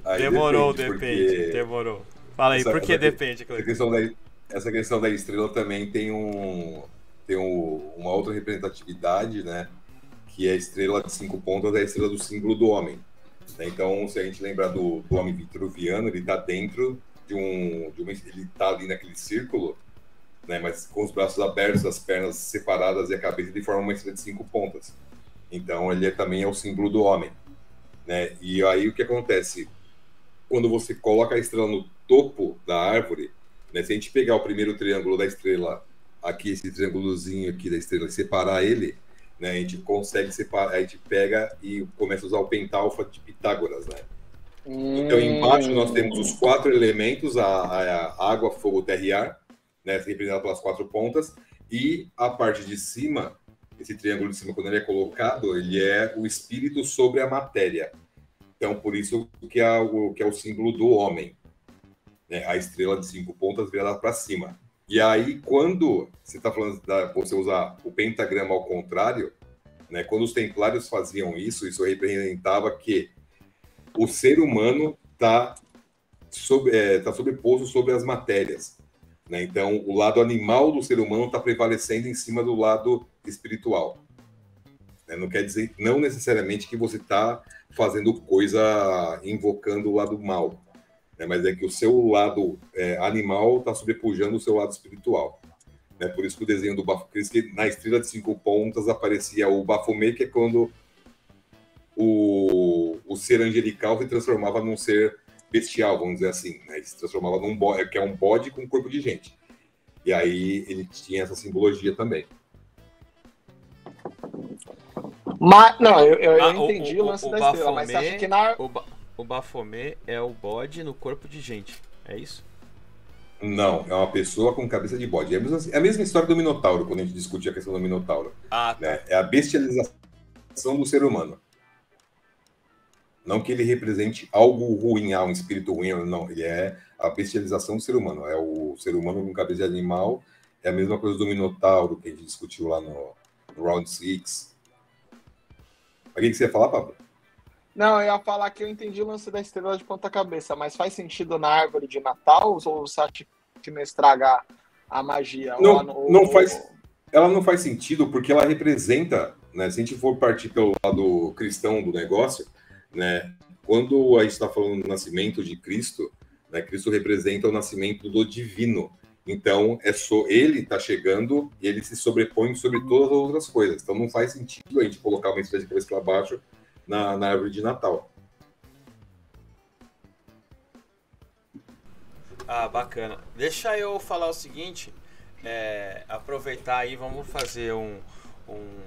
[SPEAKER 1] Aí demorou, depende, depende demorou. Fala aí, essa, por que depende,
[SPEAKER 4] essa questão, da, essa questão da estrela também tem um tem um, uma outra representatividade, né? Que é a estrela de cinco pontas, é a estrela do símbolo do homem. Né? Então, se a gente lembrar do, do homem vitruviano, ele está dentro de um, de uma, ele está ali naquele círculo, né? Mas com os braços abertos, as pernas separadas e a cabeça de forma uma estrela de cinco pontas. Então, ele é, também é o símbolo do homem, né? E aí o que acontece? Quando você coloca a estrela no topo da árvore, né? Se a gente pegar o primeiro triângulo da estrela, aqui esse triângulozinho aqui da estrela, e separar ele, né? A gente consegue separar, a gente pega e começa a usar o pentalfa de Pitágoras, né? Hum. Então, embaixo nós temos os quatro elementos, a, a água, fogo, terra e ar, né? representado pelas quatro pontas, e a parte de cima, esse triângulo de cima, quando ele é colocado, ele é o espírito sobre a matéria. Então, por isso que é o, que é o símbolo do homem, né? a estrela de cinco pontas virada para cima. E aí, quando você está falando da você usar o pentagrama ao contrário, né, quando os templários faziam isso, isso representava que o ser humano está sob, é, tá sobreposto sobre as matérias. Né? Então, o lado animal do ser humano está prevalecendo em cima do lado espiritual. Né? Não quer dizer, não necessariamente que você está fazendo coisa invocando o lado mal né? mas é que o seu lado é, animal está sobrepujando o seu lado espiritual. Né? Por isso que o desenho do Bafomé, que na estrela de cinco pontas aparecia o Bafomé, que é quando o, o ser angelical se transformava num ser bestial, vamos dizer assim. Né? Ele se transformava num bode, que é um bode com corpo de gente. E aí ele tinha essa simbologia também.
[SPEAKER 3] Mas, não, eu, eu, ah, entendi o, o lance o, da estrela, mas acha que na.
[SPEAKER 1] O, o Bafomé é o bode no corpo de gente. É isso?
[SPEAKER 4] Não, é uma pessoa com cabeça de bode. É a mesma, é a mesma história do Minotauro, quando a gente discute a questão do Minotauro. Ah, tá. né? É a bestialização do ser humano. Não que ele represente algo ruim, ah, um espírito ruim, não. Ele é a bestialização do ser humano. É o ser humano com cabeça de animal. É a mesma coisa do Minotauro, que a gente discutiu lá no, no Round 6. O que você ia falar, Pablo?
[SPEAKER 3] Não, eu ia falar que eu entendi o lance da estrela de ponta cabeça, mas faz sentido na árvore de Natal ou você acha que não estraga a magia?
[SPEAKER 4] Não, ou, não faz. Ela não faz sentido porque ela representa, né? Se a gente for partir pelo lado cristão do negócio, né? quando a gente está falando do nascimento de Cristo, né, Cristo representa o nascimento do divino. Então, é só ele está chegando e ele se sobrepõe sobre todas as outras coisas. Então, não faz sentido a gente colocar uma espécie de cabeça para baixo na, na árvore de Natal.
[SPEAKER 1] Ah, bacana. Deixa eu falar o seguinte, é, aproveitar aí, vamos fazer um, um.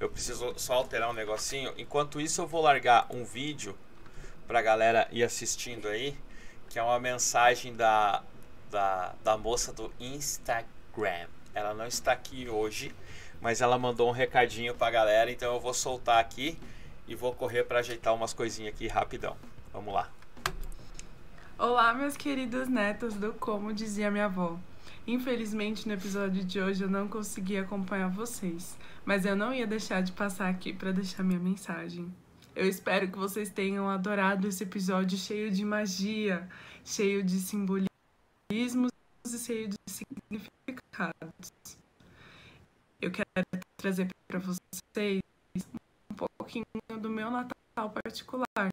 [SPEAKER 1] Eu preciso só alterar um negocinho. Enquanto isso, eu vou largar um vídeo pra galera ir assistindo aí, que é uma mensagem da, da, da moça do Instagram. Ela não está aqui hoje, mas ela mandou um recadinho pra galera, então eu vou soltar aqui e vou correr para ajeitar umas coisinhas aqui rapidão. Vamos lá.
[SPEAKER 6] Olá, meus queridos netos do Como Dizia Minha Avó. Infelizmente, no episódio de hoje eu não consegui acompanhar vocês, mas eu não ia deixar de passar aqui para deixar minha mensagem. Eu espero que vocês tenham adorado esse episódio cheio de magia, cheio de simbolismos e cheio de significados. Eu quero trazer para vocês pouquinho do meu Natal particular.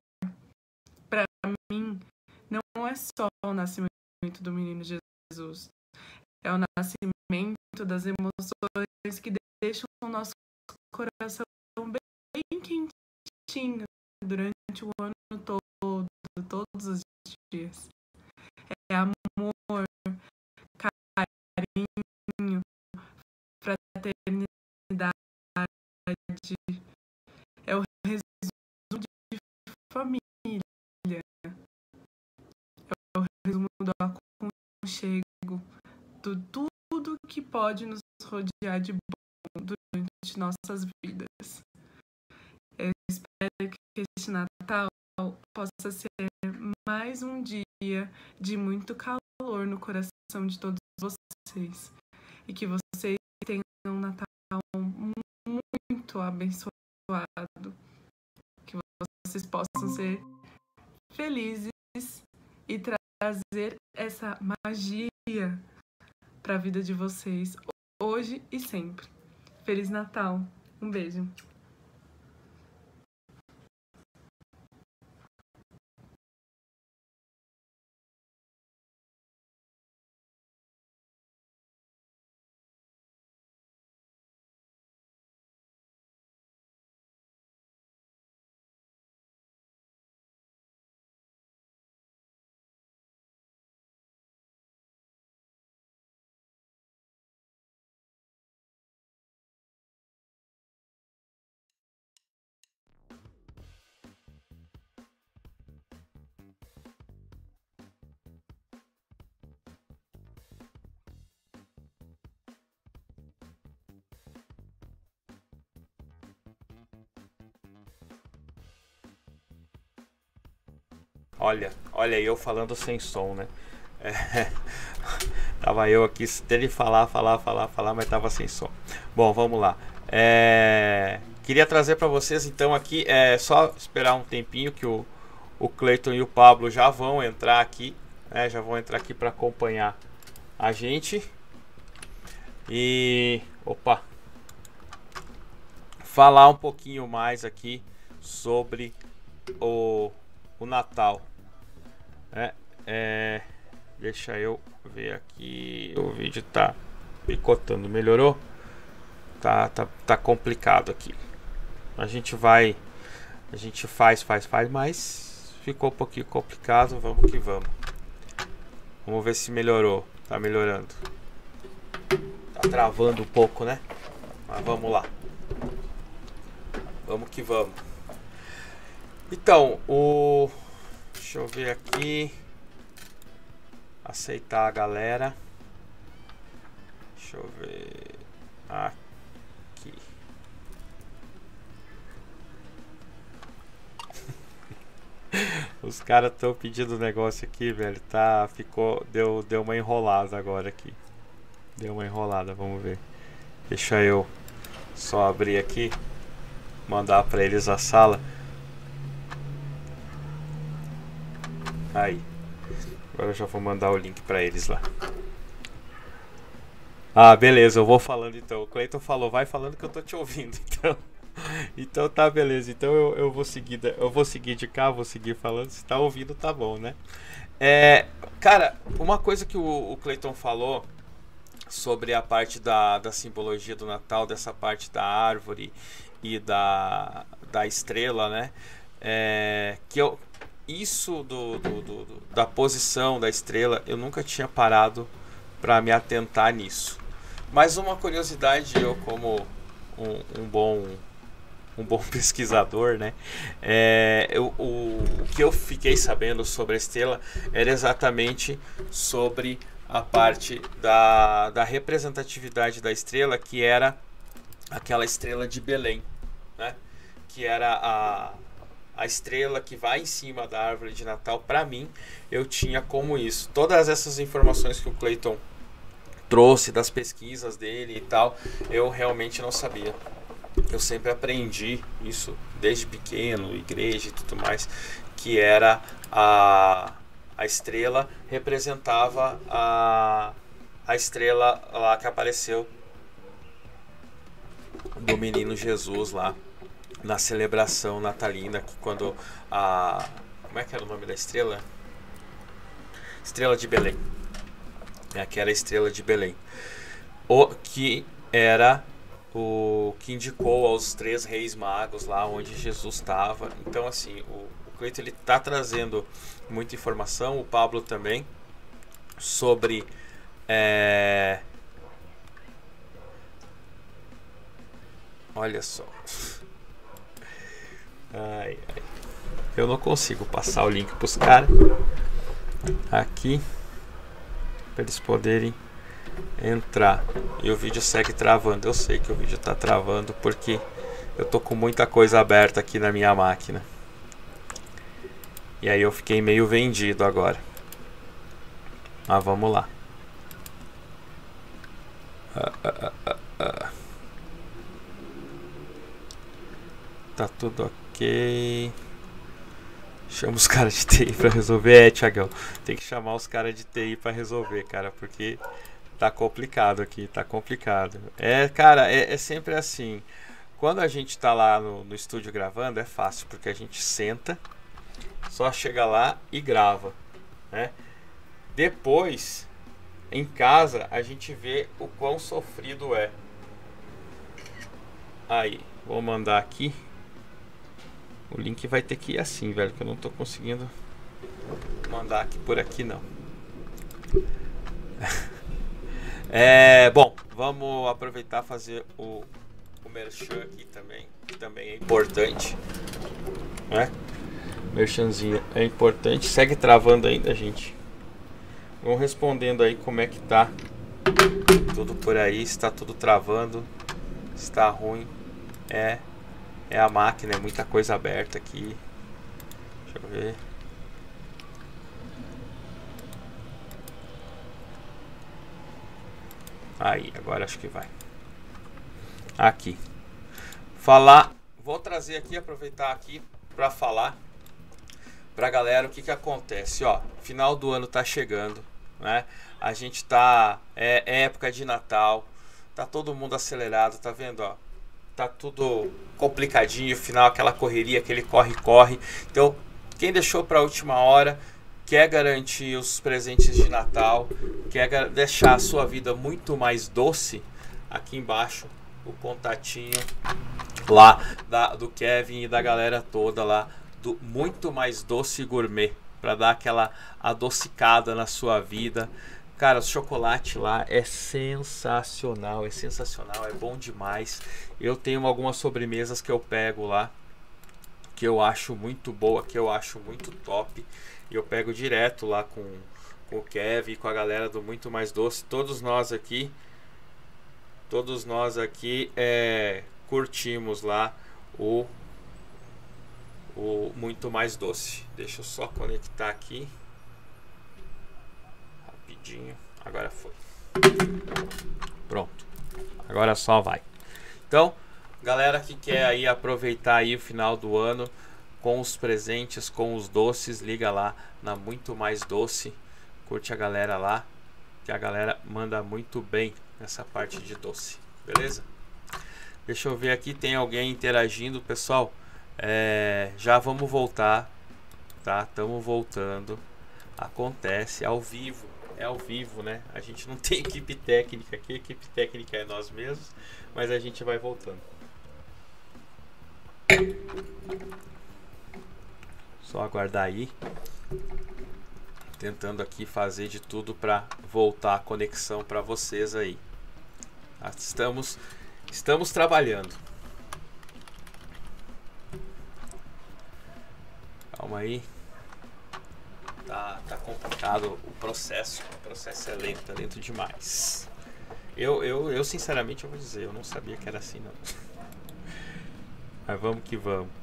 [SPEAKER 6] Para mim, não é só o nascimento do menino Jesus, é o nascimento das emoções que deixam o nosso coração bem quentinho durante o ano todo, todos os dias. É amor, carinho, fraternidade, é o resumo de família resumo do aconchego, do tudo que pode nos rodear de bom durante nossas vidas. Eu espero que este Natal possa ser mais um dia de muito calor no coração de todos vocês e que vocês tenham um Natal muito abençoado, vocês possam ser felizes e trazer essa magia para a vida de vocês hoje e sempre. Feliz Natal. Um beijo.
[SPEAKER 1] Olha, olha eu falando sem som, né? É, <laughs> tava eu aqui, dele falar, falar, falar, falar, mas tava sem som. Bom, vamos lá. É, queria trazer para vocês então aqui, é só esperar um tempinho que o, o Cleiton e o Pablo já vão entrar aqui, né? Já vão entrar aqui para acompanhar a gente. E opa, falar um pouquinho mais aqui sobre o, o Natal. É, é, deixa eu ver aqui. O vídeo tá picotando. Melhorou? Tá, tá, tá complicado aqui. A gente vai. A gente faz, faz, faz, mas ficou um pouquinho complicado. Vamos que vamos. Vamos ver se melhorou. Tá melhorando. Tá travando um pouco, né? Mas vamos lá. Vamos que vamos. Então, o Deixa eu ver aqui. Aceitar a galera. Deixa eu ver. Aqui. <laughs> Os caras estão pedindo negócio aqui, velho. Tá, ficou, deu, deu uma enrolada agora aqui. Deu uma enrolada, vamos ver. Deixa eu só abrir aqui, mandar para eles a sala. Aí. Agora eu já vou mandar o link para eles lá. Ah, beleza, eu vou falando então. O Cleiton falou, vai falando que eu tô te ouvindo, <laughs> então. Então tá beleza. Então eu, eu vou seguir eu vou seguir de cá, vou seguir falando. Se tá ouvindo, tá bom, né? É, cara, uma coisa que o, o Clayton falou sobre a parte da, da simbologia do Natal, dessa parte da árvore e da, da estrela, né? É, que eu, isso do, do- do- da posição da estrela, eu nunca tinha parado para me atentar nisso. Mas uma curiosidade, eu como um, um bom um bom <laughs> pesquisador, né? É, eu- o, o que eu fiquei sabendo sobre a estrela era exatamente sobre a parte da, da representatividade da estrela, que era aquela estrela de Belém, né? Que era a, a estrela que vai em cima da árvore de Natal. Para mim, eu tinha como isso. Todas essas informações que o Clayton trouxe das pesquisas dele e tal, eu realmente não sabia. Eu sempre aprendi isso desde pequeno, igreja e tudo mais, que era a, a estrela representava a, a estrela lá que apareceu do menino Jesus lá na celebração natalina, quando a como é que era o nome da estrela? Estrela de Belém. É, que era a estrela de Belém. O que era o que indicou aos três reis magos lá onde Jesus estava. Então, assim, o, o Cleiton ele está trazendo muita informação, o Pablo também, sobre. é, Olha só. Ai, ai. Eu não consigo passar o link para os caras aqui para eles poderem entrar. E o vídeo segue travando. Eu sei que o vídeo está travando porque eu tô com muita coisa aberta aqui na minha máquina. E aí eu fiquei meio vendido agora. Mas vamos lá. Ah, ah, ah. Tá tudo ok. Chama os <laughs> caras de TI pra resolver. É, Tiagão. Tem que chamar os caras de TI pra resolver, cara. Porque tá complicado aqui. Tá complicado. É, cara, é, é sempre assim. Quando a gente tá lá no, no estúdio gravando, é fácil. Porque a gente senta, só chega lá e grava. Né? Depois, em casa, a gente vê o quão sofrido é. Aí, vou mandar aqui. O link vai ter que ir assim, velho, que eu não tô conseguindo mandar aqui por aqui não. <laughs> É, bom, vamos aproveitar fazer o, o merchan aqui também, que também é importante, né? Merchanzinho é importante. Segue travando ainda, gente. Vão respondendo aí como é que tá tudo por aí, está tudo travando, está ruim. É é a máquina, é muita coisa aberta aqui. Deixa eu ver. Aí, agora acho que vai. Aqui. Falar, vou trazer aqui, aproveitar aqui para falar pra galera o que que acontece, ó. Final do ano tá chegando, né? A gente tá é, é época de Natal, tá todo mundo acelerado, tá vendo, ó? Tá tudo complicadinho, final aquela correria, aquele corre-corre. Então, quem deixou para a última hora, quer garantir os presentes de Natal, quer deixar a sua vida muito mais doce, aqui embaixo o contatinho lá da, do Kevin e da galera toda lá do Muito Mais Doce Gourmet, para dar aquela adocicada na sua vida. Cara, o chocolate lá é sensacional, é sensacional, é bom demais. Eu tenho algumas sobremesas que eu pego lá, que eu acho muito boa, que eu acho muito top. E eu pego direto lá com, com o Kevin, com a galera do Muito Mais Doce. Todos nós aqui, todos nós aqui é, curtimos lá o, o Muito Mais Doce. Deixa eu só conectar aqui rapidinho. Agora foi. Pronto. Agora só vai. Então, galera que quer aí aproveitar aí o final do ano com os presentes, com os doces, liga lá na Muito Mais Doce. Curte a galera lá, que a galera manda muito bem nessa parte de doce. Beleza? Deixa eu ver aqui, tem alguém interagindo, pessoal. É, já vamos voltar, tá? Estamos voltando. Acontece ao vivo, é ao vivo, né? A gente não <laughs> tem equipe técnica aqui, equipe técnica é nós mesmos, mas a gente vai voltando. Só aguardar aí. Tentando aqui fazer de tudo para voltar a conexão para vocês aí. Estamos estamos trabalhando. Calma aí. Tá, tá complicado o processo. O processo é lento, é lento demais. Eu, eu, eu sinceramente eu vou dizer, eu não sabia que era assim não. <laughs> Mas vamos que vamos.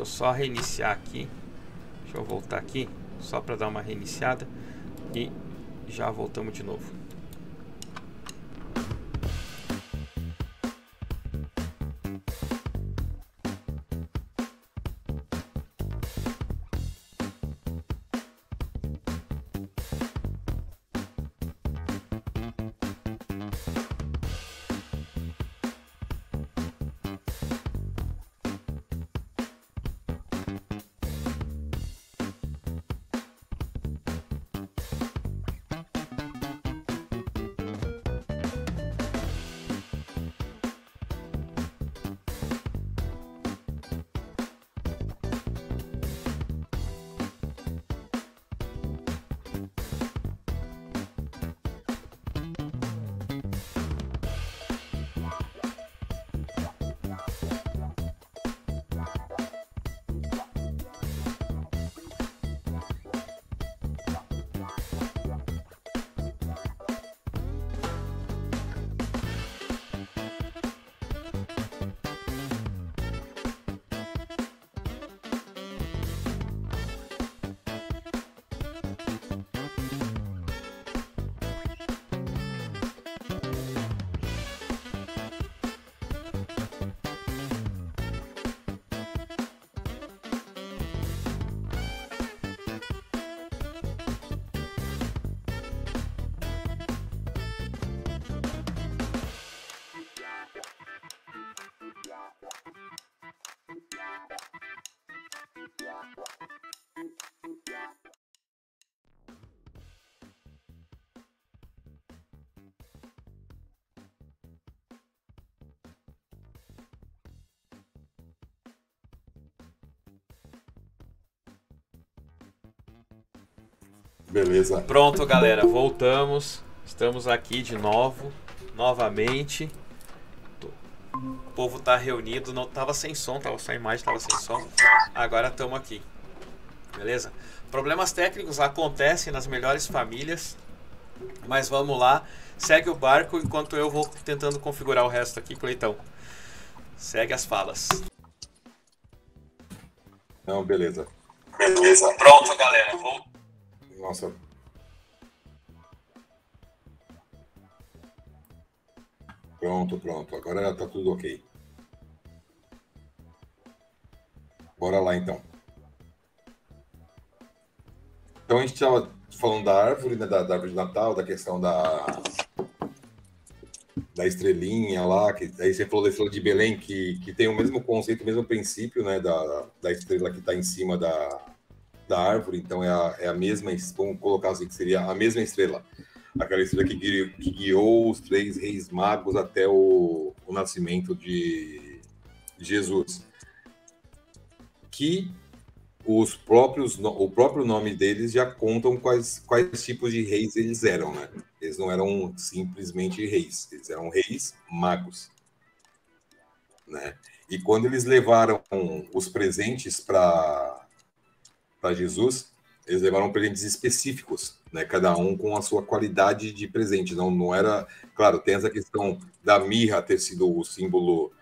[SPEAKER 1] Deixa eu só reiniciar aqui. Deixa eu voltar aqui, só para dar uma reiniciada e já voltamos de novo.
[SPEAKER 4] Beleza.
[SPEAKER 1] Pronto, galera, voltamos. Estamos aqui de novo, novamente. O povo tá reunido, não tava sem som, tava só imagem, tava sem som. Agora estamos aqui. Beleza? Problemas técnicos acontecem nas melhores famílias. Mas vamos lá, segue o barco enquanto eu vou tentando configurar o resto aqui, Cleitão. Segue as falas.
[SPEAKER 4] Não, beleza.
[SPEAKER 1] Beleza. Pronto, galera. Vou
[SPEAKER 4] Nossa. Pronto, pronto. Agora tá tudo ok. Bora lá então. Então a gente estava falando da árvore, né, da, da árvore de Natal, da questão da da estrelinha lá, que aí você falou da estrela de Belém, que, que tem o mesmo conceito, o mesmo princípio, né, da, da estrela que está em cima da, da árvore, então é a, é a mesma, vamos colocar assim, que seria a mesma estrela, aquela estrela que, guiou, que guiou os três reis magos até o, o nascimento de Jesus. Que os próprios, o próprio nome deles já contam quais, quais tipos de reis eles eram, né? Eles não eram simplesmente reis, eles eram reis magos, né? E quando eles levaram os presentes para para Jesus, eles levaram presentes específicos, né? Cada um com a sua qualidade de presente. Não, não era, claro, tem essa questão da mirra ter sido o símbolo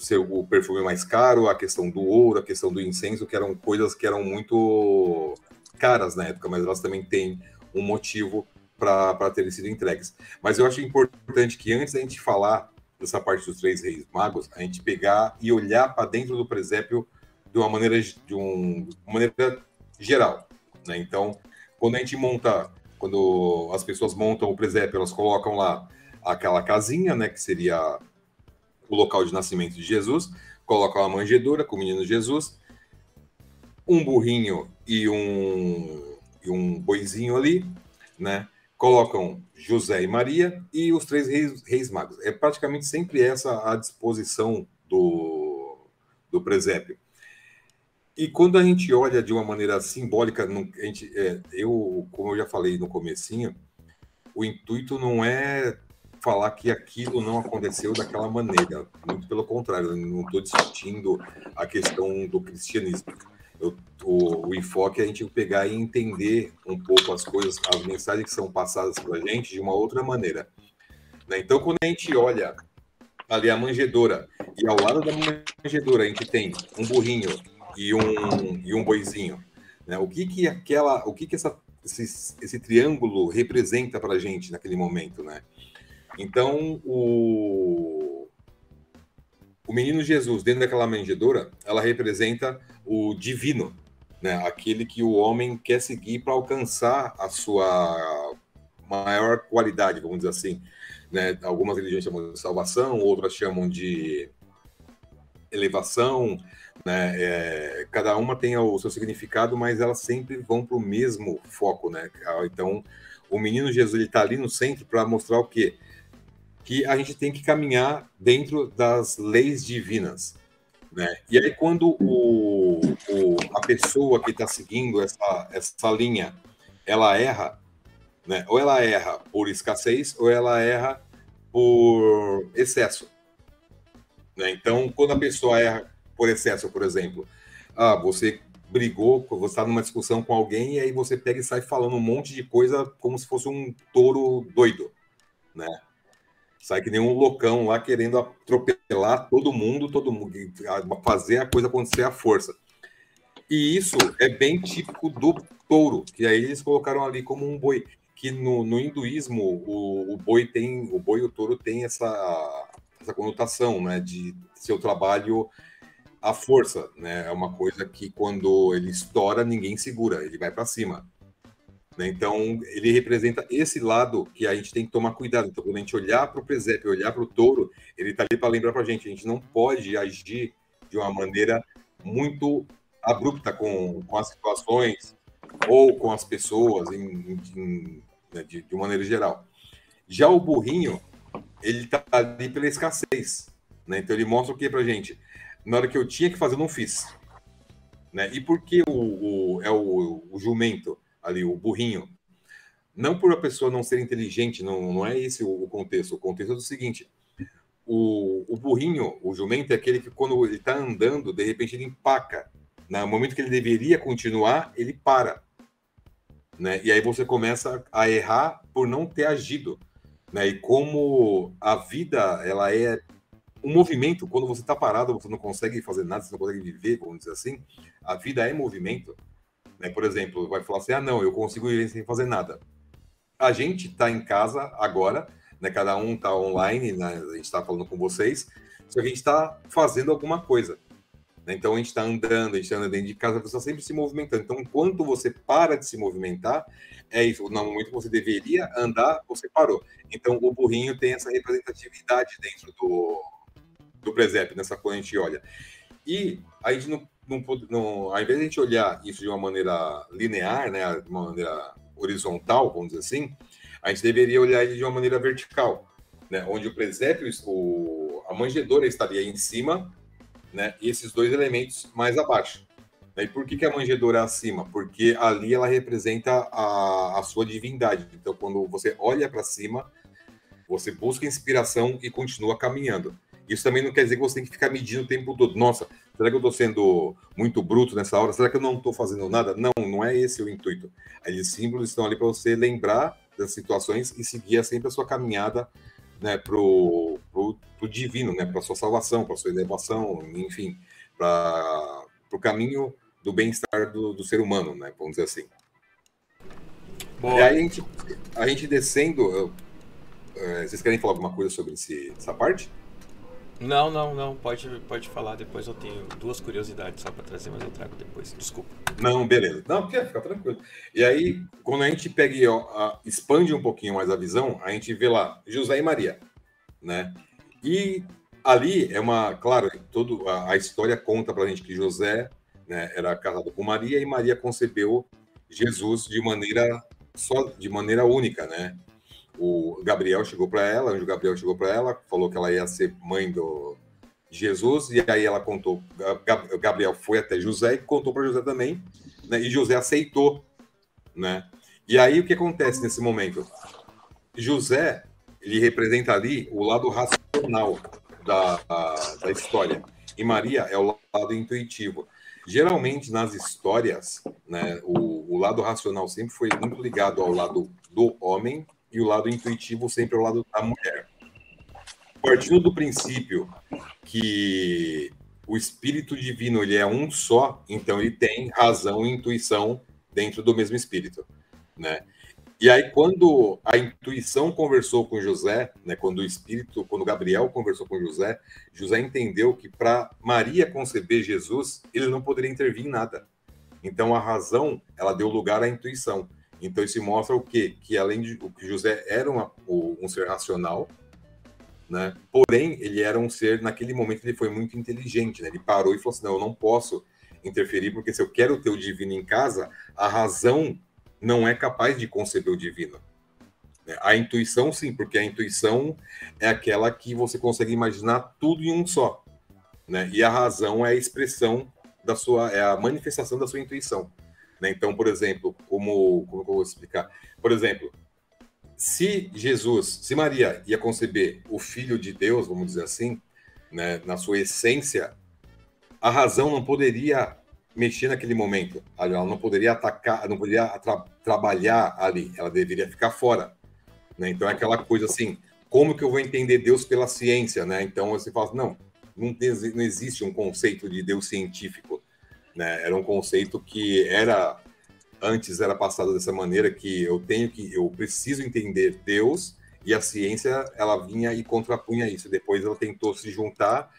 [SPEAKER 4] ser o perfume mais caro, a questão do ouro, a questão do incenso, que eram coisas que eram muito caras na época, mas elas também têm um motivo para terem sido entregues. Mas eu acho importante que antes da gente falar dessa parte dos três reis magos, a gente pegar e olhar para dentro do presépio de uma maneira de um, uma maneira geral, né? Então, quando a gente monta, quando as pessoas montam o presépio, elas colocam lá aquela casinha, né, que seria o local de nascimento de Jesus, colocam a manjedoura com o menino Jesus, um burrinho e um, e um boizinho ali, né? Colocam José e Maria e os três reis, reis magos. É praticamente sempre essa a disposição do, do presépio. E quando a gente olha de uma maneira simbólica, a gente, é, eu, como eu já falei no comecinho, o intuito não é falar que aquilo não aconteceu daquela maneira. Muito pelo contrário, não estou discutindo a questão do cristianismo. Eu, o, o, enfoque é a gente pegar e entender um pouco as coisas, as mensagens que são passadas para a gente de uma outra maneira. Né? Então, quando a gente olha ali a manjedoura e ao lado da manjedoura a gente tem um burrinho e um, e um boizinho. Né? O que que aquela, o que que essa, esse, esse triângulo representa para a gente naquele momento, né? Então, o, o menino Jesus, dentro daquela manjedoura, ela representa o divino, né? Aquele que o homem quer seguir para alcançar a sua maior qualidade, vamos dizer assim. Né? Algumas religiões chamam de salvação, outras chamam de elevação, né? É, cada uma tem o seu significado, mas elas sempre vão para o mesmo foco, né? Então, o menino Jesus está ali no centro para mostrar o quê? Que a gente tem que caminhar dentro das leis divinas, né? E aí quando o, o a pessoa que está seguindo essa essa linha, ela erra, né? Ou ela erra por escassez, ou ela erra por excesso. Né? Então, quando a pessoa erra por excesso, por exemplo. Ah, você brigou, você está numa discussão com alguém e aí você pega e sai falando um monte de coisa como se fosse um touro doido, né? Sai que nem um loucão lá querendo atropelar todo mundo, todo mundo, fazer a coisa acontecer à força. E isso é bem típico do touro, que aí eles colocaram ali como um boi, que no, no hinduísmo o, o boi tem, o boi e o touro tem essa, essa conotação, né, de seu trabalho a força, né? É uma coisa que quando ele estoura, ninguém segura, ele vai para cima. Né? Então, ele representa esse lado que a gente tem que tomar cuidado. Então, quando a gente olhar para o presépio, olhar para o touro, ele está ali para lembrar para a gente, a gente não pode agir de uma maneira muito abrupta com, com as situações ou com as pessoas, em, em, né, de, de maneira geral. Já o burrinho, ele está ali pela escassez. Né? Então, ele mostra o que para a gente? Na hora que eu tinha que fazer, eu não fiz. Né? E por que o, o é o, o, jumento ali, o burrinho? Não por a pessoa não ser inteligente, não, não é esse o, contexto. O contexto é o seguinte: o, o burrinho, o jumento, é aquele que quando ele está andando, de repente ele empaca. No momento que ele deveria continuar, ele para. Né? E aí você começa a errar por não ter agido. Né? E como a vida ela é um movimento, quando você está parado, você não consegue fazer nada, você não consegue viver, vamos dizer assim, a vida é movimento. Né? Por exemplo, vai falar assim, ah, não, eu consigo viver sem fazer nada. A gente está em casa agora, né? cada um está online, né? a gente está falando com vocês, só que a gente está fazendo alguma coisa. Né? Então a gente está andando, a gente está dentro de casa, você está sempre se movimentando. Então, enquanto você para de se movimentar, é isso. No momento que você deveria andar, você parou. Então, o burrinho tem essa representatividade dentro do, do presépio, nessa quando a gente olha. E a gente não, não, não, ao invés de a gente olhar isso de uma maneira linear, né, de uma maneira horizontal, vamos dizer assim, a gente deveria olhar ele de uma maneira vertical, né, onde o presépio, o, a manjedoura estaria em cima, né, e esses dois elementos mais abaixo. E por que, que a manjedoura é acima? Porque ali ela representa a, a sua divindade. Então, quando você olha para cima, você busca inspiração e continua caminhando. Isso também não quer dizer que você tem que ficar medindo o tempo todo. Nossa, será que eu estou sendo muito bruto nessa hora? Será que eu não estou fazendo nada? Não, não é esse o intuito. Aqueles símbolos estão ali para você lembrar das situações e seguir sempre a sua caminhada né, para o divino, né, para a sua salvação, para a sua elevação, enfim, para o caminho do bem-estar do, do, ser humano, né, vamos dizer assim. Boa. E aí a gente, a gente descendo, eu, é, vocês querem falar alguma coisa sobre esse, essa parte?
[SPEAKER 1] Não, não, não. Pode, pode falar. Depois eu tenho duas curiosidades só para trazer, mas eu trago depois. Desculpa.
[SPEAKER 4] Não, beleza. Não, porque fica tranquilo. E aí, quando a gente pega e ó, expande um pouquinho mais a visão, a gente vê lá José e Maria, né? E ali é uma, claro, todo a, a história conta para a gente que José né, era casado com Maria e Maria concebeu Jesus de maneira só de maneira única, né? O Gabriel chegou para ela, o anjo Gabriel chegou para ela, falou que ela ia ser mãe do Jesus, e aí ela contou, Gabriel foi até José e contou para José também, né, e José aceitou, né? E aí o que acontece nesse momento? José, ele representa ali o lado racional da, da, da história, e Maria é o lado intuitivo. Geralmente nas histórias, né, o, o lado racional sempre foi muito ligado ao lado do homem e o lado intuitivo sempre ao lado da mulher. Partindo do princípio que o espírito divino ele é um só, então ele tem razão e intuição dentro do mesmo espírito, né? E aí quando a intuição conversou com José, né, quando o espírito, quando Gabriel conversou com José, José entendeu que para Maria conceber Jesus, ele não poderia intervir em nada. Então a razão, ela deu lugar à intuição. Então isso mostra o quê? Que além de o que José era uma, um ser racional, né? Porém, ele era um ser, naquele momento ele foi muito inteligente, né? Ele parou e falou assim: "Não, eu não posso interferir porque se eu quero ter o divino em casa, a razão não é capaz de conceber o divino. Né? A intuição sim, porque a intuição é aquela que você consegue imaginar tudo em um só, né? E a razão é a expressão da sua é a manifestação da sua intuição. Né? Então, por exemplo, como, como eu vou explicar? Por exemplo, se Jesus, se Maria ia conceber o Filho de Deus, vamos dizer assim, né, na sua essência, a razão não poderia mexer naquele momento. Ela não poderia atacar, não poderia tra trabalhar ali. Ela deveria ficar fora. Né? Então é aquela coisa assim, como que eu vou entender Deus pela ciência, né? Então você fala, não, não, não existe um conceito de Deus científico. Né? Era um conceito que era antes era passado dessa maneira que eu tenho que eu preciso entender Deus e a ciência ela vinha e contrapunha isso. Depois ela tentou se juntar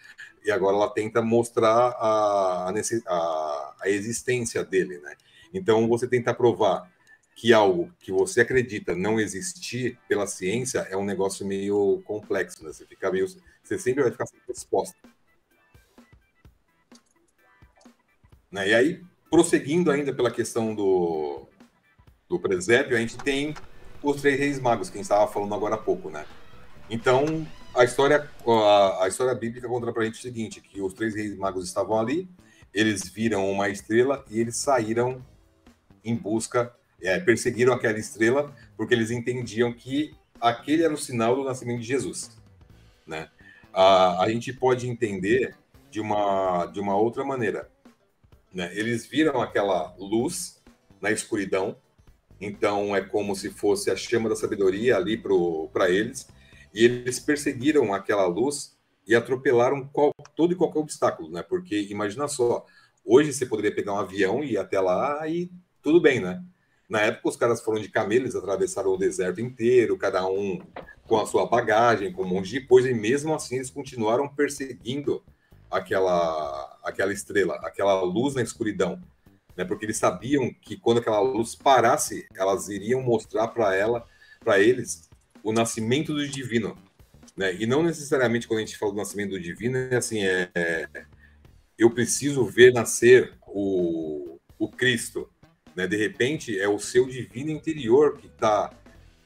[SPEAKER 4] e agora ela tenta mostrar a, a, a existência dele, né? Então você tenta provar que algo que você acredita não existir pela ciência é um negócio meio complexo, né? Você fica meio, você sempre vai ficar sem resposta. Né? E aí, prosseguindo ainda pela questão do, do presépio, a gente tem os três reis magos, que a gente estava falando agora há pouco, né? Então, a história, a, a história bíblica conta para a gente o seguinte, que os três reis magos estavam ali, eles viram uma estrela e eles saíram em busca, é, perseguiram aquela estrela, porque eles entendiam que aquele era o sinal do nascimento de Jesus, né? A, a gente pode entender de uma, de uma outra maneira. Né? Eles viram aquela luz na escuridão, então é como se fosse a chama da sabedoria ali para eles, e eles perseguiram aquela luz e atropelaram qual, todo e qualquer obstáculo, né? Porque imagina só, hoje você poderia pegar um avião e ir até lá e tudo bem, né? Na época os caras foram de camelo, eles atravessaram o deserto inteiro, cada um com a sua bagagem, com um monte de coisa, e mesmo assim eles continuaram perseguindo aquela, aquela estrela, aquela luz na escuridão, né? Porque eles sabiam que quando aquela luz parasse, elas iriam mostrar para ela, para eles, o nascimento do divino, né? E não necessariamente quando a gente fala do nascimento do divino é assim, é, é eu preciso ver nascer o, o Cristo, né? De repente é o seu divino interior que está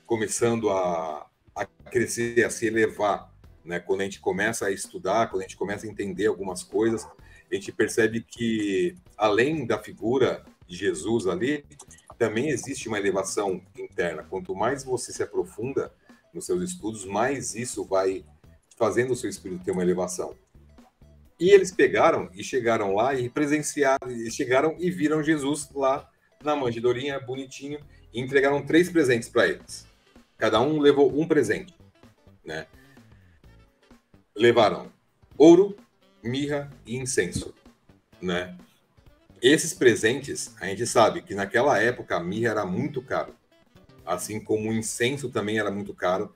[SPEAKER 4] começando a, a crescer, a se elevar, né? Quando a gente começa a estudar, quando a gente começa a entender algumas coisas, a gente percebe que, além da figura de Jesus ali, também existe uma elevação interna. Quanto mais você se aprofunda nos seus estudos, mais isso vai fazendo o seu espírito ter uma elevação. E eles pegaram e chegaram lá e presenciaram, e chegaram e viram Jesus lá na manjedorinha, bonitinho, e entregaram três presentes para eles. Cada um levou um presente, né? Levaram ouro, mirra e incenso, né? Esses presentes, a gente sabe que naquela época a mirra era muito caro, assim como o incenso também era muito caro,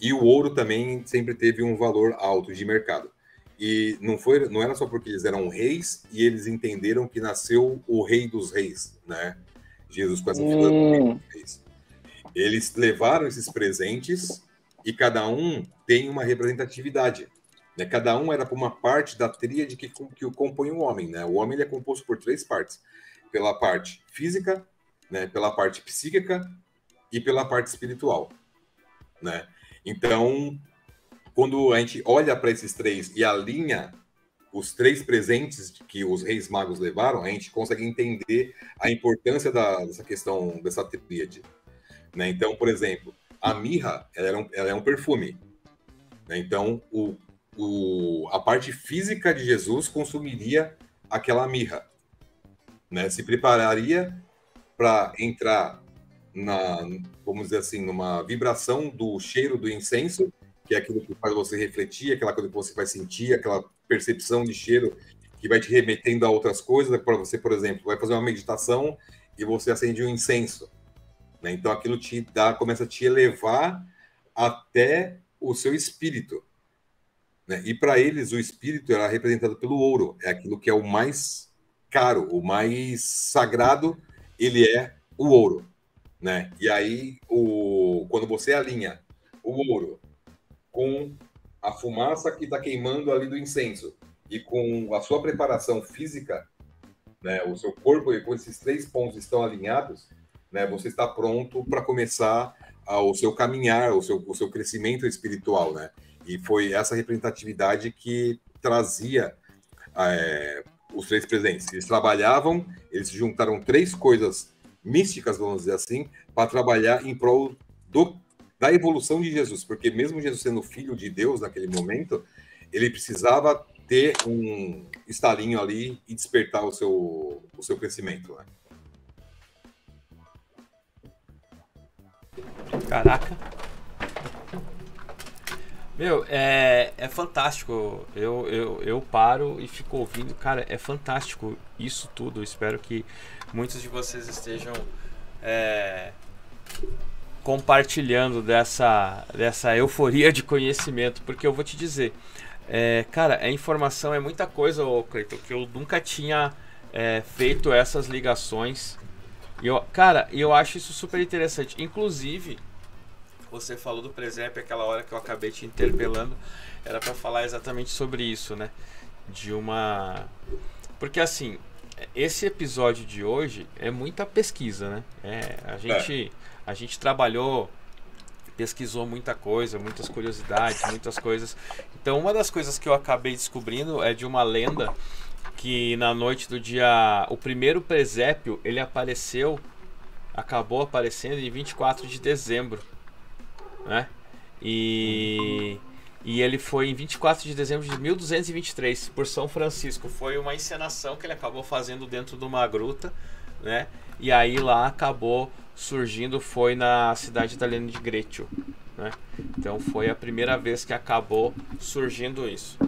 [SPEAKER 4] e o ouro também sempre teve um valor alto de mercado. E não foi, não era só porque eles eram reis e eles entenderam que nasceu o rei dos reis, né? Jesus com essa figura do rei dos reis. Eles levaram esses presentes e cada um tem uma representatividade. Né? Cada um era uma parte da tríade que, que compõe o homem. Né? O homem é composto por três partes: pela parte física, né? pela parte psíquica e pela parte espiritual. Né? Então, quando a gente olha para esses três e alinha os três presentes que os reis magos levaram, a gente consegue entender a importância da, dessa questão, dessa tríade. Né? Então, por exemplo, a mirra ela é um, ela é um perfume. Né? Então, o, o, a parte física de Jesus consumiria aquela mirra. Né? Se prepararia para entrar na, vamos dizer assim, numa vibração do cheiro do incenso, que é aquilo que faz você refletir, aquela coisa que você vai sentir, aquela percepção de cheiro que vai te remetendo a outras coisas. Para você, por exemplo, vai fazer uma meditação e você acende um incenso. Né? Então aquilo te dá, começa a te elevar até o seu espírito. Né? E para eles, o espírito era representado pelo ouro, é aquilo que é o mais caro, o mais sagrado, ele é o ouro. Né? E aí, o, quando você alinha o ouro com a fumaça que está queimando ali do incenso e com a sua preparação física, né, o seu corpo e com esses três pontos estão alinhados, né, você está pronto para começar o seu caminhar, o seu, o seu crescimento espiritual, né? E foi essa representatividade que trazia é, os três presentes. Eles trabalhavam, eles juntaram três coisas místicas, vamos dizer assim, para trabalhar em prol do, da evolução de Jesus, porque mesmo Jesus sendo filho de Deus naquele momento, ele precisava ter um estalinho ali e despertar o seu, o seu crescimento. Né?
[SPEAKER 1] Caraca. Meu, é, é fantástico. Eu, eu, eu paro e fico ouvindo. Cara, é fantástico isso tudo. Espero que muitos de vocês estejam é, compartilhando dessa, dessa euforia de conhecimento. Porque eu vou te dizer, é, cara, a informação é muita coisa, Cleiton, que eu nunca tinha é, feito essas ligações. E eu, cara, eu acho isso super interessante. Inclusive, você falou do presépio aquela hora que eu acabei te interpelando, era para falar exatamente sobre isso, né? De uma porque assim, esse episódio de hoje é muita pesquisa, né? É, a gente a gente trabalhou pesquisou muita coisa, muitas curiosidades, muitas coisas. Então, uma das coisas que eu acabei descobrindo é de uma lenda que na noite do dia. O primeiro presépio ele apareceu, acabou aparecendo em 24 de dezembro né? E, e ele foi em 24 de dezembro de 1223 por São Francisco. Foi uma encenação que ele acabou fazendo dentro de uma gruta, né? E aí lá acabou surgindo foi na cidade italiana de Greccio, né? Então foi a primeira vez que acabou surgindo isso.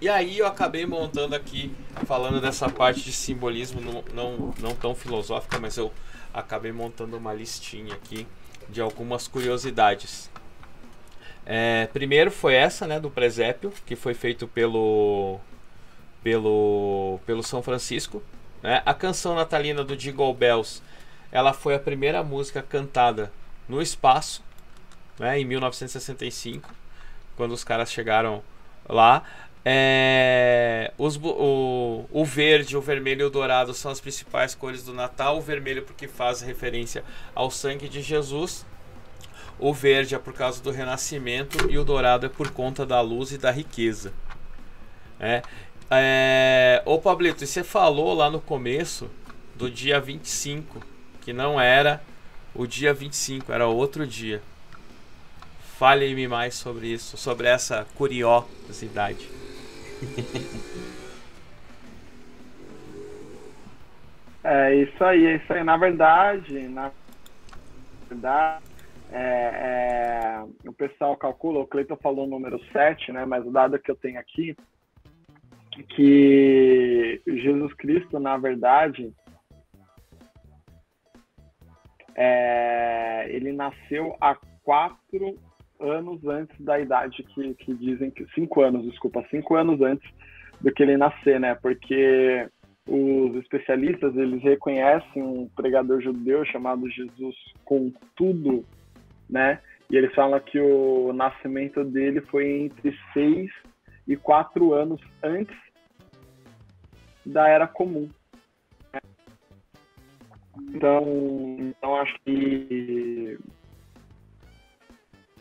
[SPEAKER 1] E aí eu acabei montando aqui, falando dessa parte de simbolismo, não, não, não tão filosófica, mas eu acabei montando uma listinha aqui de algumas curiosidades. É, primeiro foi essa, né, do presépio, que foi feito pelo pelo pelo São Francisco. Né? A canção natalina do Jingle Bells, ela foi a primeira música cantada no espaço, né, em 1965, quando os caras chegaram lá. É, os, o, o verde, o vermelho e o dourado são as principais cores do Natal. O vermelho porque faz referência ao sangue de Jesus. O verde é por causa do renascimento e o dourado é por conta da luz e da riqueza. É, é, ô Pablito, você falou lá no começo do dia 25, que não era o dia 25, era outro dia. Fale-me mais sobre isso, sobre essa curiosidade.
[SPEAKER 3] É isso aí, é isso aí. Na verdade, na verdade, é, é, o pessoal calcula, o Cleiton falou o número 7, né? Mas o dado que eu tenho aqui que Jesus Cristo, na verdade, é, ele nasceu há quatro anos antes da idade que, que dizem que cinco anos, desculpa, cinco anos antes do que ele nascer, né? Porque os especialistas eles reconhecem um pregador judeu chamado Jesus com tudo, né? E eles falam que o nascimento dele foi entre seis e quatro anos antes da era comum. Então, então acho que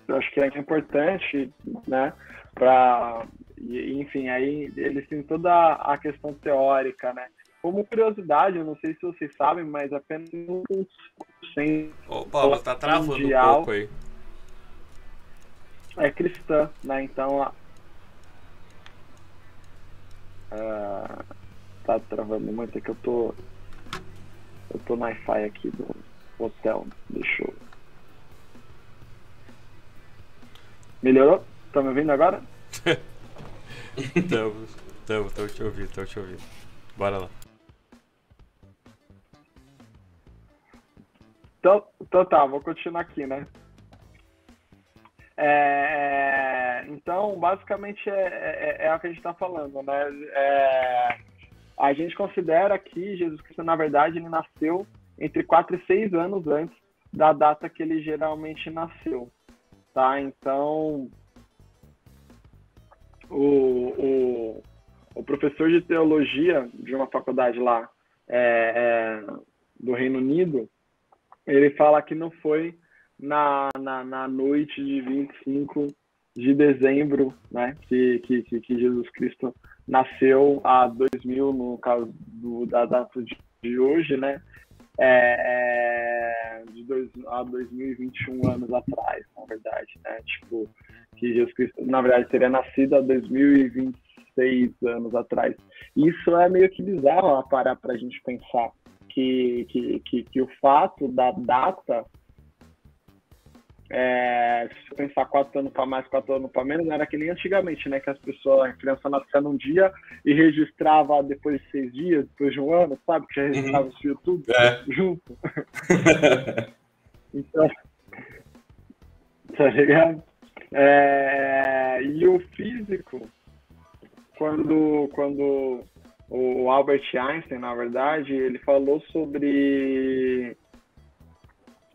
[SPEAKER 3] eu acho que é importante, né, para enfim, aí eles têm toda a questão teórica, né? Como curiosidade, eu não sei se vocês sabem, mas apenas 1%
[SPEAKER 1] Ô, Paulo, tá travando um pouco aí.
[SPEAKER 3] É cristã, né? Então, uh, tá travando muito, é que eu tô. Eu tô no Wi-Fi aqui do hotel. Deixa eu. Melhorou? Tá me ouvindo agora? <laughs>
[SPEAKER 1] Estamos, estamos, estamos te ouvindo, estamos te ouvindo. Bora lá.
[SPEAKER 3] Então, então tá, vou continuar aqui, né? É, então, basicamente é, é, é, o que a gente está falando, né? É, a gente considera que Jesus Cristo, na verdade, ele nasceu entre 4 e 6 anos antes da data que ele geralmente nasceu, tá? Então, o, o, o professor de teologia de uma faculdade lá é, é, do Reino Unido, ele fala que não foi na, na, na noite de 25 de dezembro, né, que, que, que Jesus Cristo nasceu há 2000, no caso do, da data de, de hoje, né, é, é, de dois, há 2021 anos atrás, na verdade, né, tipo, que Jesus Cristo, na verdade, teria nascido há 2026 anos atrás. Isso é meio que bizarro parar para a gente pensar que, que, que, que o fato da data é, se você pensar quatro anos para mais, quatro anos para menos, não era que nem antigamente, né? Que as pessoas, a criança nascia num dia e registrava depois de seis dias, depois de um ano, sabe? Que já uhum. registrava uhum. o YouTube é. junto. <laughs> então, tá ligado? É, e o físico, quando, quando o Albert Einstein, na verdade, ele falou sobre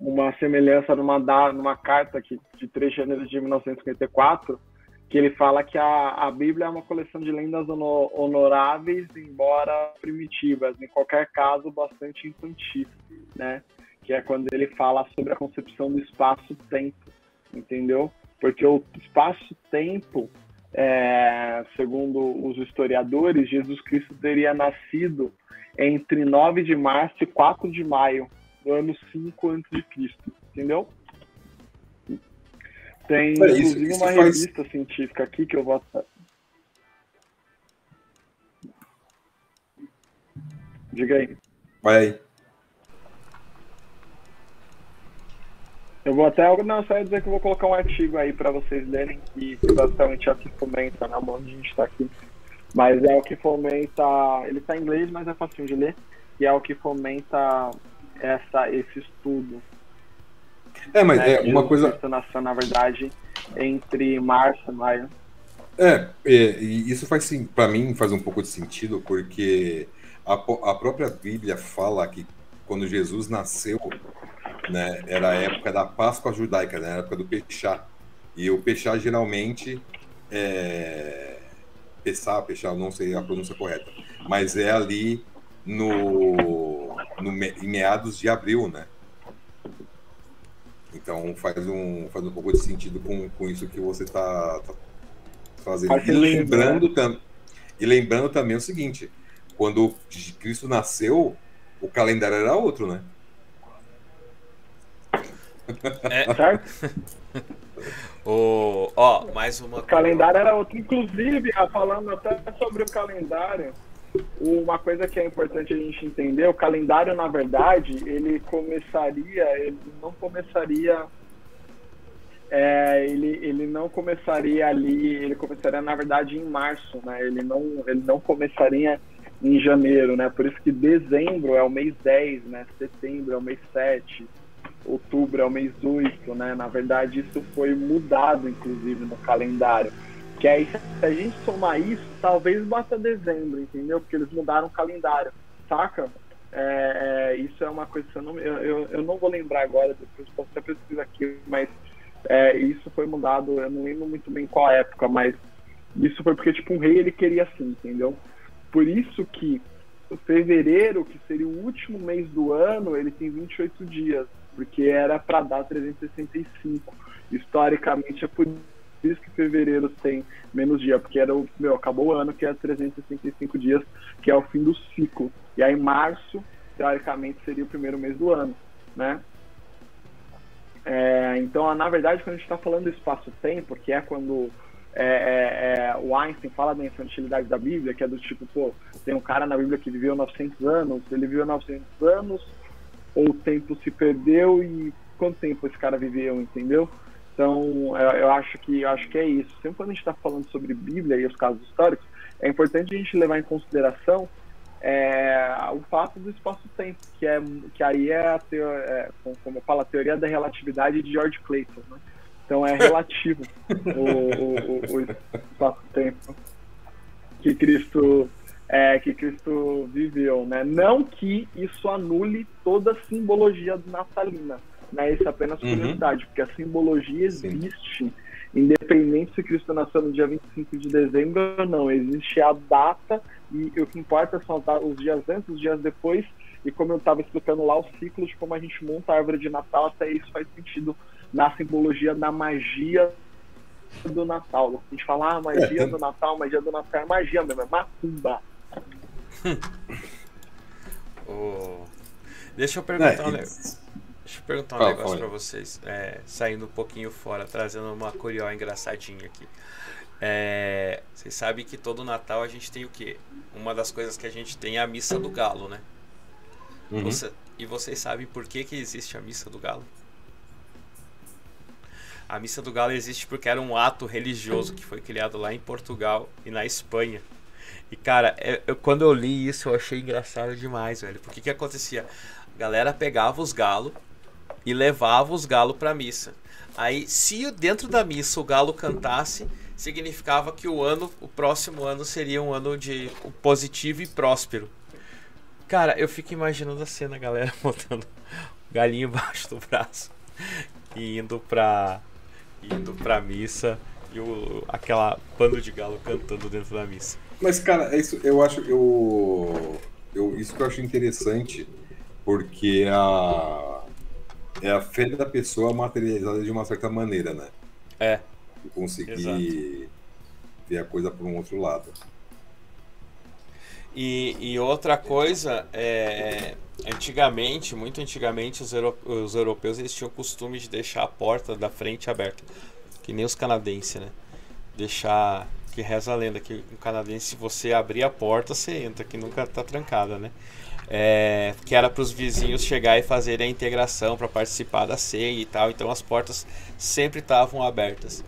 [SPEAKER 3] uma semelhança numa, numa carta que, de 3 de janeiro de 1954, que ele fala que a, a Bíblia é uma coleção de lendas honoráveis, embora primitivas, em qualquer caso bastante infantis, né? Que é quando ele fala sobre a concepção do espaço-tempo, entendeu? Porque o espaço-tempo, é, segundo os historiadores, Jesus Cristo teria nascido entre 9 de março e 4 de maio no ano 5 a.C., entendeu? Tem, é, inclusive, isso, uma isso revista faz... científica aqui que eu vou... Diga aí.
[SPEAKER 4] Vai aí.
[SPEAKER 3] Eu vou até. Não, só ia dizer que eu vou colocar um artigo aí para vocês lerem, que, basicamente é o que fomenta, né? Um monte de gente está aqui. Mas é o que fomenta. Ele está em inglês, mas é fácil de ler. E é o que fomenta essa, esse estudo.
[SPEAKER 4] É, mas né, é uma coisa.
[SPEAKER 3] Nasceu, na verdade, entre março e maio.
[SPEAKER 4] É, é e isso faz sim, para mim faz um pouco de sentido, porque a, a própria Bíblia fala que quando Jesus nasceu, né, era a época da Páscoa judaica, né, a época do Peixá. E o Peixá geralmente é. Pessá, Peixá, não sei a pronúncia correta, mas é ali no, no, em meados de abril, né? Então faz um, faz um pouco de sentido com, com isso que você está tá fazendo. E lembrando, né? tam, e lembrando também o seguinte: quando Cristo nasceu, o calendário era outro, né?
[SPEAKER 1] É. <laughs> <laughs> O, ó, mais uma
[SPEAKER 3] O calendário era outro. Inclusive, falando até sobre o calendário, uma coisa que é importante a gente entender, o calendário, na verdade, ele começaria, ele não começaria. é, ele, ele não começaria ali, ele começaria na verdade em março, né? Ele não, ele não começaria em janeiro, né? Por isso que dezembro é o mês 10, né? Setembro é o mês 7, outubro é o mês 8, né? Na verdade, isso foi mudado, inclusive, no calendário. Que aí, se a gente somar isso, talvez bata dezembro, entendeu? Porque eles mudaram o calendário, saca? É, é, isso é uma coisa que eu não, eu, eu, não vou lembrar agora, depois posso até pesquisar aqui, mas é, isso foi mudado, eu não lembro muito bem qual época, mas isso foi porque, tipo, um rei ele queria assim, entendeu? Por isso que fevereiro, que seria o último mês do ano, ele tem 28 dias, porque era para dar 365. Historicamente é por isso que fevereiro tem menos dia, porque era o meu, acabou o ano que é 365 dias, que é o fim do ciclo. E aí março, teoricamente, seria o primeiro mês do ano, né? É, então, na verdade, quando a gente está falando do espaço-tempo, que é quando é, é, é, o Einstein fala da infantilidade da Bíblia, que é do tipo, pô, tem um cara na Bíblia que viveu 900 anos, ele viveu 900 anos, ou o tempo se perdeu e quanto tempo esse cara viveu, entendeu? Então, eu, acho que eu acho que é isso. Sempre quando a gente está falando sobre Bíblia e os casos históricos, é importante a gente levar em consideração é, o fato do espaço-tempo, que, é, que aí é, a teo, é, como eu falo, a teoria da relatividade de George Clayton. Né? Então é relativo o, o, o espaço-tempo que Cristo é, que Cristo viveu, né? Não que isso anule toda a simbologia natalina, né? Isso é apenas curiosidade, porque a simbologia existe, Sim. independente se Cristo nasceu no dia 25 de dezembro ou não. Existe a data e o que importa são os dias antes, os dias depois, e como eu estava explicando lá, o ciclo de como a gente monta a árvore de Natal, até isso faz sentido na simbologia da magia do Natal. A gente fala, ah, magia é, do Natal, magia do Natal é magia mesmo, é macumba. <laughs>
[SPEAKER 1] oh. Deixa eu perguntar é, negócio. Deixa eu perguntar um ah, negócio para vocês, é, saindo um pouquinho fora, trazendo uma curió engraçadinha aqui. É, vocês sabem que todo Natal a gente tem o quê? Uma das coisas que a gente tem é a missa do galo, né? Uhum. Você, e vocês sabem por que, que existe a missa do galo? A missa do galo existe porque era um ato religioso que foi criado lá em Portugal e na Espanha. E cara, eu, eu, quando eu li isso eu achei engraçado demais, velho. Porque que acontecia? A galera pegava os galos e levava os galos pra missa. Aí, se dentro da missa o galo cantasse, significava que o ano, o próximo ano seria um ano de positivo e próspero. Cara, eu fico imaginando a cena, a galera <laughs> botando galinho embaixo do braço e indo pra indo pra missa e o, aquela bando de galo cantando dentro da missa.
[SPEAKER 4] Mas, cara, é isso eu acho. Eu, eu, isso que eu acho interessante, porque a, é a fé da pessoa materializada de uma certa maneira, né?
[SPEAKER 1] É.
[SPEAKER 4] E conseguir Exato. ver a coisa por um outro lado.
[SPEAKER 1] E, e outra coisa, é, antigamente, muito antigamente, os, euro, os europeus eles tinham o costume de deixar a porta da frente aberta, que nem os canadenses, né? Deixar que reza a lenda que um canadense, se você abrir a porta, você entra, que nunca está trancada, né? É, que era para os vizinhos chegar e fazerem a integração para participar da ceia e tal. Então as portas sempre estavam abertas.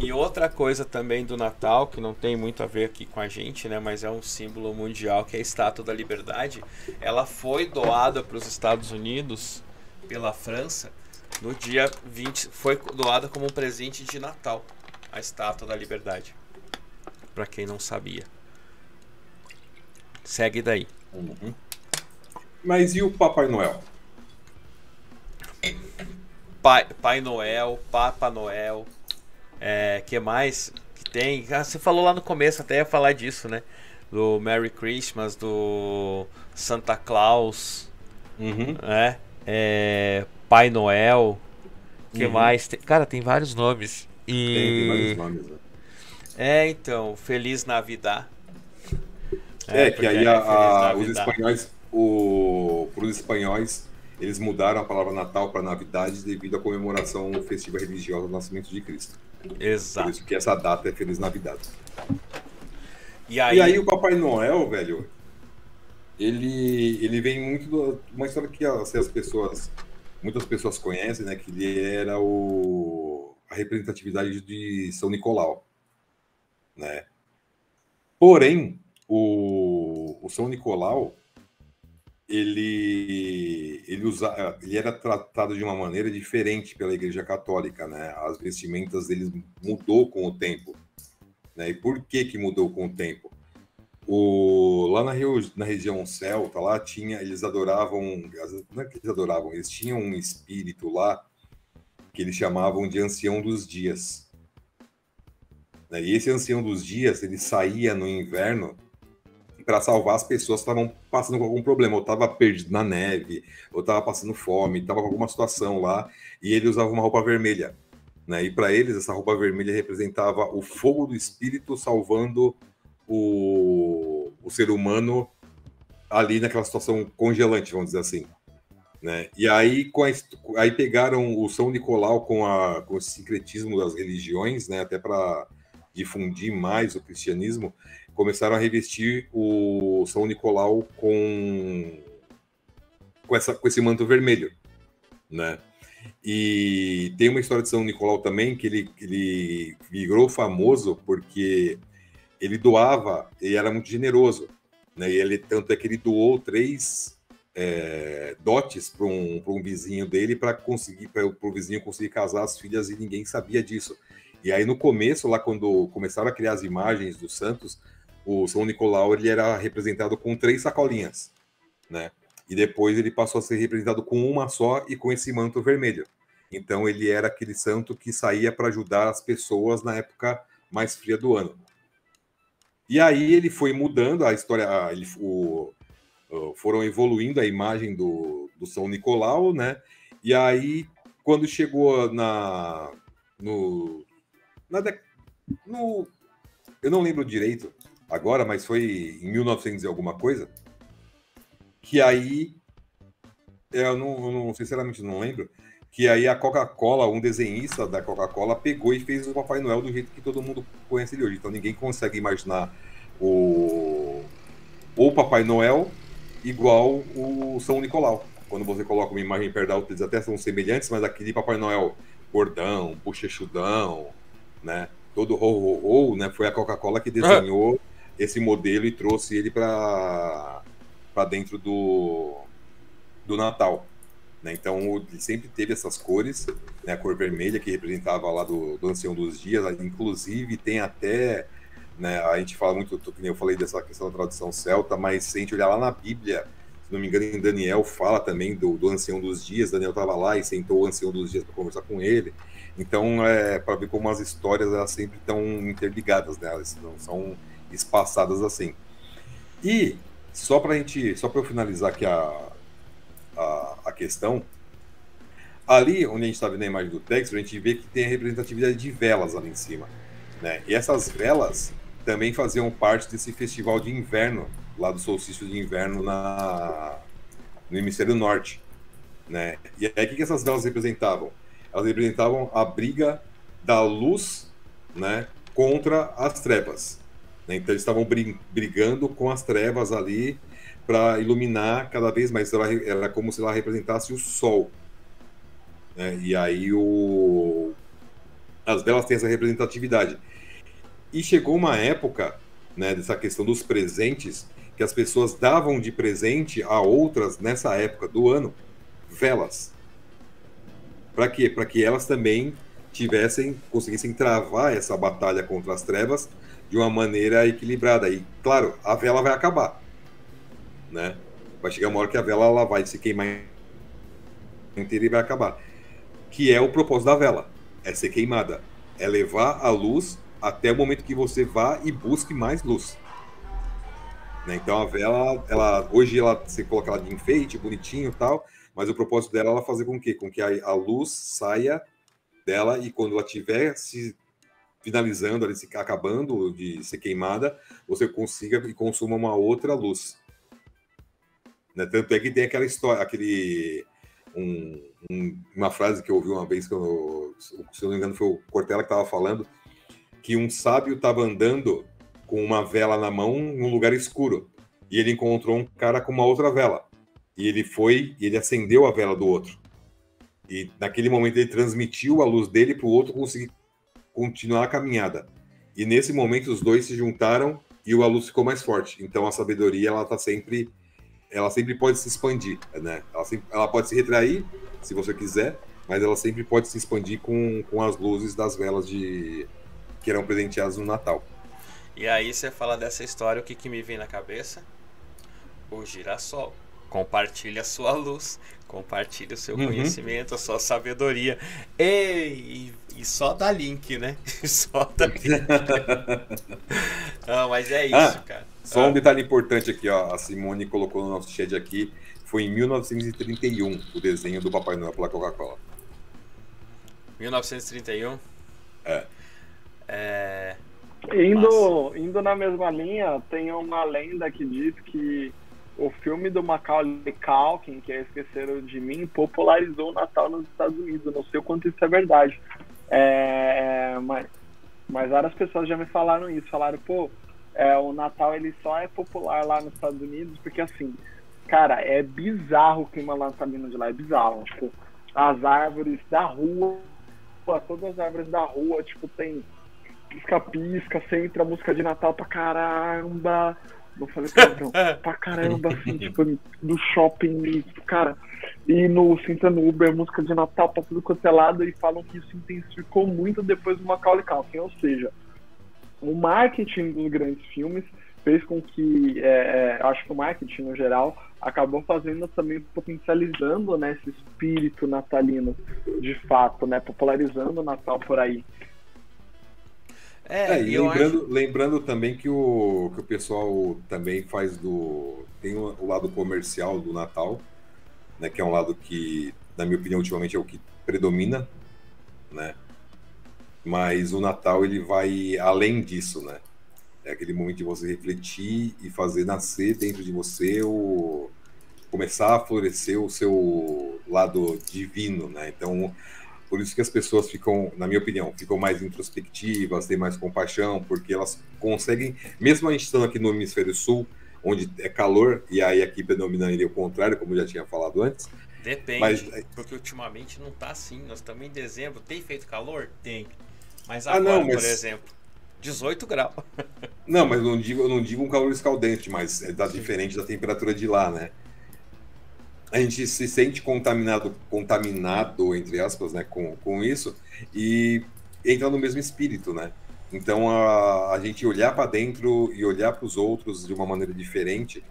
[SPEAKER 1] E outra coisa também do Natal, que não tem muito a ver aqui com a gente, né, mas é um símbolo mundial, que é a Estátua da Liberdade. Ela foi doada para os Estados Unidos pela França no dia 20, foi doada como um presente de Natal, a Estátua da Liberdade para quem não sabia. Segue daí.
[SPEAKER 4] Uhum. Mas e o Papai Noel?
[SPEAKER 1] Pai, Pai Noel, Papa Noel, é, que mais que tem? Ah, você falou lá no começo, até ia falar disso, né? Do Merry Christmas, do Santa Claus,
[SPEAKER 4] uhum.
[SPEAKER 1] né? É, Pai Noel, que uhum. mais? Tem, cara, tem vários nomes. E...
[SPEAKER 4] Tem, tem vários nomes, né?
[SPEAKER 1] É, então, Feliz Navidad.
[SPEAKER 4] É, é que aí a, a, os espanhóis, o, para os espanhóis, eles mudaram a palavra Natal para Navidade devido à comemoração festiva religiosa do nascimento de Cristo. Por
[SPEAKER 1] Exato.
[SPEAKER 4] isso que essa data é Feliz Navidade.
[SPEAKER 1] E aí,
[SPEAKER 4] E aí o Papai Noel, velho, ele, ele vem muito do, uma história que assim, as pessoas, muitas pessoas conhecem, né? Que ele era o, a representatividade de São Nicolau, né? Porém, o, o São Nicolau, ele, ele, usa, ele era tratado de uma maneira diferente pela Igreja Católica, né? As vestimentas dele mudou com o tempo. Né? E por que que mudou com o tempo? O, lá na, rio- na região celta, lá tinha, eles adoravam, não é que eles adoravam, eles tinham um espírito lá que eles chamavam de ancião dos dias. Né? E esse ancião dos dias, ele saía no inverno para salvar as pessoas que estavam passando com algum problema, ou estava perdido na neve, ou estava passando fome, estava com alguma situação lá, e ele usava uma roupa vermelha. Né? E para eles, essa roupa vermelha representava o fogo do espírito salvando o, o ser humano ali naquela situação congelante, vamos dizer assim. Né? E aí, com a aí pegaram o São Nicolau com, a, com o sincretismo das religiões, né? até para difundir mais o cristianismo, começaram a revestir o São Nicolau com, com, essa, com esse manto vermelho. Né? E tem uma história de São Nicolau também que ele, ele virou famoso porque ele doava, ele era muito generoso. Né? E ele, tanto é que ele doou três é, dotes para um, um vizinho dele para conseguir para o vizinho conseguir casar as filhas e ninguém sabia disso. E aí no começo, lá quando começaram a criar as imagens dos santos, o São Nicolau ele era representado com três sacolinhas, né? E depois ele passou a ser representado com uma só e com esse manto vermelho. Então ele era aquele santo que saía para ajudar as pessoas na época mais fria do ano. E aí ele foi mudando a história, ele, o, foram evoluindo a imagem do, do São Nicolau, né? E aí quando chegou na no, na no eu não lembro direito agora, mas foi em 1900 e alguma coisa, que aí é, eu não, eu não sinceramente não lembro, que aí a Coca-Cola, um desenhista da Coca-Cola pegou e fez o Papai Noel do jeito que todo mundo conhece ele hoje. Então ninguém consegue imaginar o o Papai Noel igual o São Nicolau. Quando você coloca uma imagem perto da outra, eles até são semelhantes, mas aquele Papai Noel gordão, bochechudão, né? Todo ho, ho, ho, né? Foi a Coca-Cola que desenhou esse modelo e trouxe ele para dentro do do Natal. Né? Então ele sempre teve essas cores, né? a cor vermelha que representava lá do, do Ancião dos Dias, inclusive tem até, né? a gente fala muito, eu falei dessa questão da tradução celta, mas se a gente olhar lá na Bíblia, se não me engano, em Daniel fala também do, do Ancião dos Dias, Daniel estava lá e sentou o Ancião dos Dias para conversar com ele. Então, é para ver como as histórias elas sempre estão interligadas, né? Elas não são espaçadas assim. E só para gente, só para eu finalizar aqui a, a, a questão, ali onde a gente está vendo a imagem do texto, a gente vê que tem a representatividade de velas ali em cima, né? E essas velas também faziam parte desse festival de inverno lá do solstício de inverno na no hemisfério norte, né? E aí o que, que essas velas representavam? Elas representavam a briga da luz, né, contra as trevas. Né? Então eles estavam brigando com as trevas ali para iluminar cada vez mais. Ela, era como se ela representasse o sol. né? E aí o... as velas têm essa representatividade. E chegou uma época, né, dessa questão dos presentes, que as pessoas davam de presente a outras nessa época do ano velas. Para quê? Para que elas também tivessem, conseguissem travar essa batalha contra as trevas de uma maneira equilibrada. E, claro, a vela vai acabar, né? Vai chegar uma hora que a vela ela vai se queimar inteira e vai acabar. Que é o propósito da vela, é ser queimada, é levar a luz até o momento que você vá e busque mais luz. Né? Então a vela, ela, hoje ela, você coloca ela de enfeite, bonitinho tal, mas o propósito dela é fazer com que, com que a, a luz saia dela e quando ela estiver se finalizando, ali, se acabando de ser queimada, você consiga e consuma uma outra luz. Né? Tanto é que tem aquela história, aquele um, um, uma frase que eu ouvi uma vez, que eu, se não me engano foi o Cortella que estava falando, que um sábio estava andando com uma vela na mão num lugar escuro e ele encontrou um cara com uma outra vela e ele foi e ele acendeu a vela do outro e naquele momento ele transmitiu a luz dele para o outro conseguir continuar a caminhada e nesse momento os dois se juntaram e a luz ficou mais forte então a sabedoria ela está sempre ela sempre pode se expandir, né? Ela, sempre, ela pode se retrair, se você quiser, mas ela sempre pode se expandir com, com as luzes das velas de que eram presenteadas no Natal.
[SPEAKER 1] E aí você fala dessa história, o que, que me vem na cabeça? O girassol. Compartilhe a sua luz, compartilhe o seu
[SPEAKER 4] Uhum.
[SPEAKER 1] conhecimento, a sua sabedoria. E, e só dá link, né? <laughs> Só dá link. Não, <laughs> mas é isso,
[SPEAKER 4] Ah,
[SPEAKER 1] cara.
[SPEAKER 4] Só
[SPEAKER 1] Ah.
[SPEAKER 4] um detalhe importante aqui, ó. A Simone colocou no nosso chat aqui. Foi em 1931 o desenho do Papai Noel pela Coca-Cola.
[SPEAKER 1] 1931.
[SPEAKER 4] É.
[SPEAKER 1] É,
[SPEAKER 3] Indo, indo na mesma linha, tem uma lenda que diz que o filme do Macaulay Culkin, que é Esqueceram de Mim, popularizou o Natal nos Estados Unidos. Não sei o quanto isso é verdade. É, mas, mas várias pessoas já me falaram isso. Falaram, pô, é, o Natal ele só é popular lá nos Estados Unidos porque, assim, cara, é bizarro o clima natalino de lá. É bizarro. Tipo, as árvores da rua, todas as árvores da rua, tipo, tem pisca-pisca, sempre a música de Natal pra caramba. Não falei perdão, <laughs> pra caramba, assim, tipo, do shopping, e, cara. E no Sinta no Uber, música de Natal pra tudo quanto é e falam que isso intensificou muito depois do Macaulay Culkin. Ou seja, o marketing dos grandes filmes fez com que, é, é, acho que o marketing no geral, acabou fazendo também, potencializando né, esse espírito natalino, de fato, né, popularizando o Natal por aí.
[SPEAKER 1] É,
[SPEAKER 4] É,
[SPEAKER 1] e
[SPEAKER 4] lembrando, lembrando também que o, que o pessoal também faz do. Tem o, o lado comercial do Natal, né? Que é um lado que, na minha opinião, ultimamente é o que predomina, né? Mas o Natal ele vai além disso, né? É aquele momento de você refletir e fazer nascer dentro de você o começar a florescer o seu lado divino, né? Então, por isso que as pessoas ficam, na minha opinião, ficam mais introspectivas, têm mais compaixão, porque elas conseguem, mesmo a gente estando aqui no hemisfério sul, onde é calor, e aí aqui predominaria o contrário, como eu já tinha falado antes,
[SPEAKER 1] Depende,
[SPEAKER 4] Mas-
[SPEAKER 1] porque ultimamente não tá assim. Nós estamos em dezembro. Tem feito calor? Tem. Mas
[SPEAKER 4] Ah,
[SPEAKER 1] agora,
[SPEAKER 4] não, mas-
[SPEAKER 1] por exemplo, 18 graus.
[SPEAKER 4] Não, mas não digo, eu não digo um calor escaldante, mas é da, diferente da temperatura de lá, né? A gente se sente contaminado, contaminado entre aspas, né, com, com isso e entra no mesmo espírito, né? Então a, a gente olhar para dentro e olhar para os outros de uma maneira diferente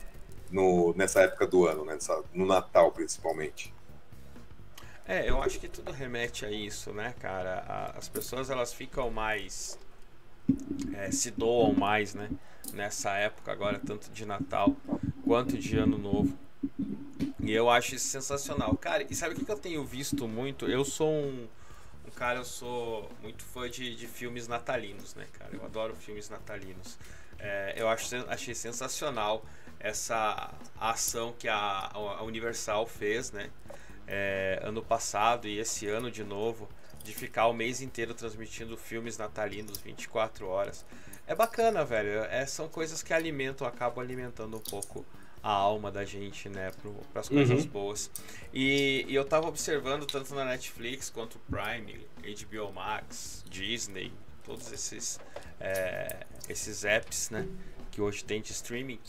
[SPEAKER 4] no, nessa época do ano, né? Nessa- no Natal principalmente.
[SPEAKER 1] É, eu acho que tudo remete a isso, né, cara? A- as pessoas elas ficam mais. é, se doam mais, né? Nessa época agora, tanto de Natal quanto de Ano Novo. E eu acho isso sensacional. Cara, e sabe o que eu tenho visto muito? Eu sou um, um cara, eu sou muito fã de, de filmes natalinos, né, cara? Eu adoro filmes natalinos. É, eu acho, achei sensacional essa ação que a, a Universal fez, né? é, ano passado e esse ano de novo, de ficar o mês inteiro transmitindo filmes natalinos 24 horas. É bacana, velho. É, são coisas que alimentam, acabam alimentando um pouco a alma da gente, né, para as coisas
[SPEAKER 4] Uhum.
[SPEAKER 1] boas. E, e eu tava observando tanto na Netflix quanto Prime, HBO Max, Disney, todos esses é, esses apps, né, que hoje tem de streaming.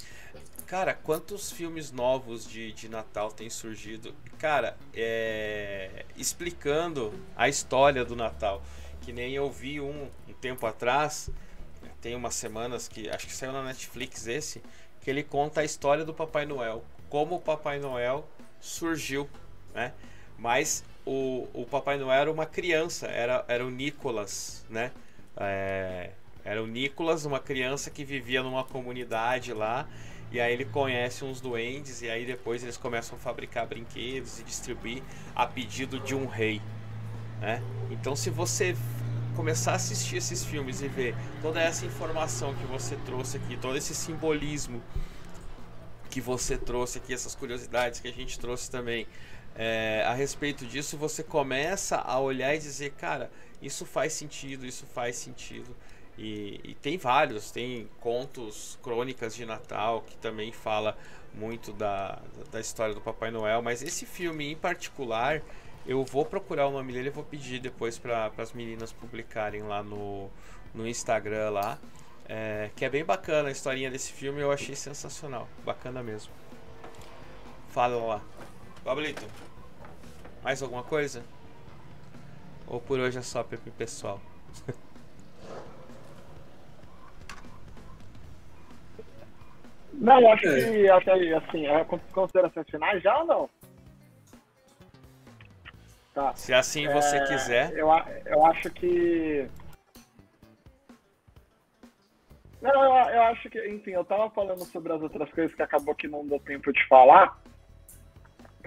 [SPEAKER 1] Cara, quantos filmes novos de, de Natal tem surgido? Cara, é, explicando a história do Natal. Que nem eu vi um, um tempo atrás, tem umas semanas que acho que saiu na Netflix esse, que ele conta a história do Papai Noel. Como o Papai Noel surgiu, né? Mas o, o Papai Noel era uma criança, era, era o Nicolas, né? É, era o Nicolas, uma criança que vivia numa comunidade lá. E aí ele conhece uns duendes e aí depois eles começam a fabricar brinquedos e distribuir a pedido de um rei, né? Então se você começar a assistir esses filmes e ver toda essa informação que você trouxe aqui, todo esse simbolismo que você trouxe aqui, essas curiosidades que a gente trouxe também, é, a respeito disso, você começa a olhar e dizer, cara, isso faz sentido, isso faz sentido. E, e, tem vários, tem contos, crônicas de Natal que também fala muito da, da história do Papai Noel, mas esse filme em particular, eu vou procurar o nome dele e vou pedir depois para as meninas publicarem lá no, no Instagram lá. É, que é bem bacana a historinha desse filme, eu achei sensacional, bacana mesmo. Fala lá. Pablito, mais alguma coisa? Ou por hoje é só Pepe pessoal?
[SPEAKER 3] Não, acho que até assim, é considerações finais já ou não?
[SPEAKER 1] Tá. Se assim você
[SPEAKER 3] é,
[SPEAKER 1] quiser.
[SPEAKER 3] Eu, eu acho que. Não, eu, eu acho que, enfim, eu tava falando sobre as outras coisas que acabou que não deu tempo de falar.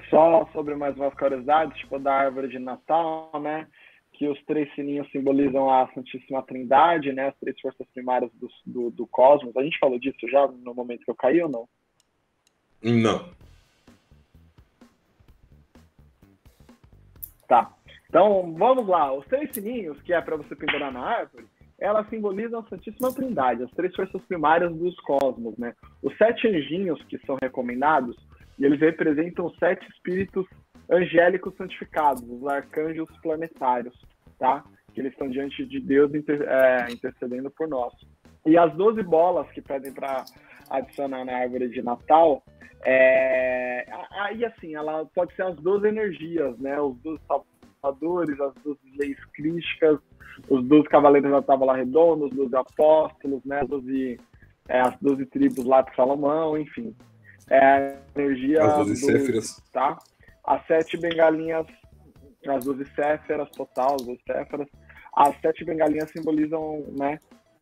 [SPEAKER 3] Só sobre mais umas curiosidades, tipo da árvore de Natal, né? que os três sininhos simbolizam a Santíssima Trindade, né, as três forças primárias do, do, do, cosmos. A gente falou disso já no momento que eu caí ou não?
[SPEAKER 4] Não.
[SPEAKER 3] Tá. Então, vamos lá. Os três sininhos, que é para você pendurar na árvore, elas simbolizam a Santíssima Trindade, as três forças primárias dos cosmos, né? Os sete anjinhos que são recomendados, eles representam os sete espíritos angélicos santificados, os arcanjos planetários, tá? Que eles estão diante de Deus inter, é, intercedendo por nós. E as 12 bolas que pedem para adicionar na árvore de Natal, é, aí assim, ela pode ser as 12 energias, né? Os 12 salvadores, as 12 leis crísticas, os 12 cavaleiros da tábua redonda, os 12 apóstolos, né? As 12, é, as 12 tribos lá de Salomão, enfim. É a energia.
[SPEAKER 4] As 12 céfiras.
[SPEAKER 3] Tá? as sete bengalinhas, as doze céferas total, as doze céferas, as sete bengalinhas simbolizam, né,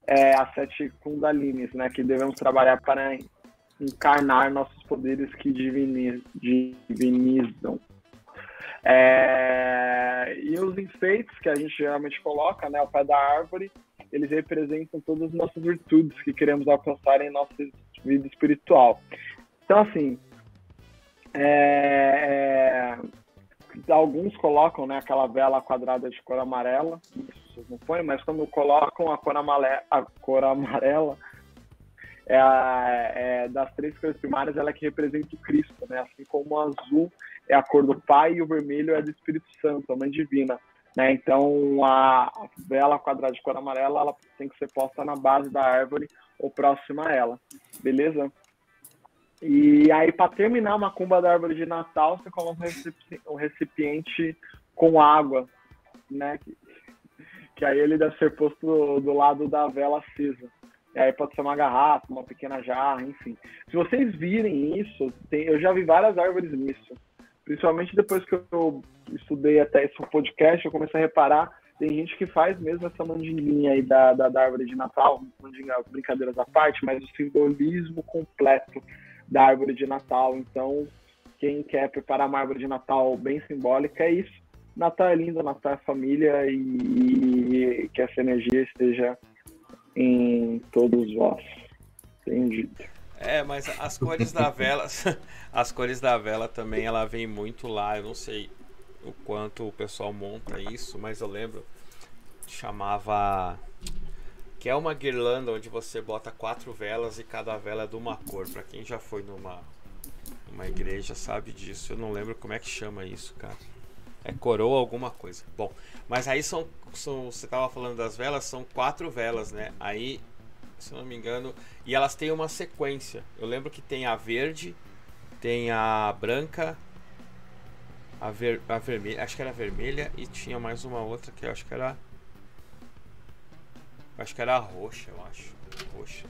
[SPEAKER 3] é, as sete kundalines, né, que devemos trabalhar para encarnar nossos poderes que divinizam. É, e os enfeites que a gente geralmente coloca, né, ao pé da árvore, eles representam todas as nossas virtudes que queremos alcançar em nossa vida espiritual. Então, assim, é, é, alguns colocam né, aquela vela quadrada de cor amarela, isso não põem, mas quando colocam a cor amarela, a cor amarela é, a, é, das três cores primárias, ela é que representa o Cristo, né? Assim como o azul é a cor do Pai e o vermelho é do Espírito Santo, a Mãe Divina. Né? Então, a vela quadrada de cor amarela ela tem que ser posta na base da árvore ou próxima a ela, beleza? E aí, para terminar uma cumba da árvore de Natal, você coloca um recipiente com água, né? Que, aí ele deve ser posto do, do, lado da vela acesa. E aí pode ser uma garrafa, uma pequena jarra, enfim. Se vocês virem isso, tem, eu já vi várias árvores nisso. Principalmente depois que eu estudei até esse podcast, eu comecei a reparar, tem gente que faz mesmo essa mandinguinha aí da, da, da árvore de Natal, mandinga, brincadeiras à parte, mas o simbolismo completo da árvore de Natal. Então, quem quer preparar uma árvore de Natal bem simbólica é isso. Natal é lindo, Natal é família e, que essa energia esteja em todos vós. Entendido.
[SPEAKER 1] É, mas as cores da vela, <laughs> as cores da vela também, ela vem muito lá. Eu não sei o quanto o pessoal monta isso, mas eu lembro chamava que é uma guirlanda onde você bota quatro velas e cada vela é de uma cor. Para quem já foi numa uma igreja sabe disso. Eu não lembro como é que chama isso, cara. É coroa alguma coisa. Bom, mas aí são, são você tava falando das velas, são quatro velas, né? Aí, se não me engano, e elas têm uma sequência. Eu lembro que tem a verde, tem a branca, a, ver, a vermelha, acho que era a vermelha e tinha mais uma outra que eu acho que era Acho que era roxa, eu acho. Roxa.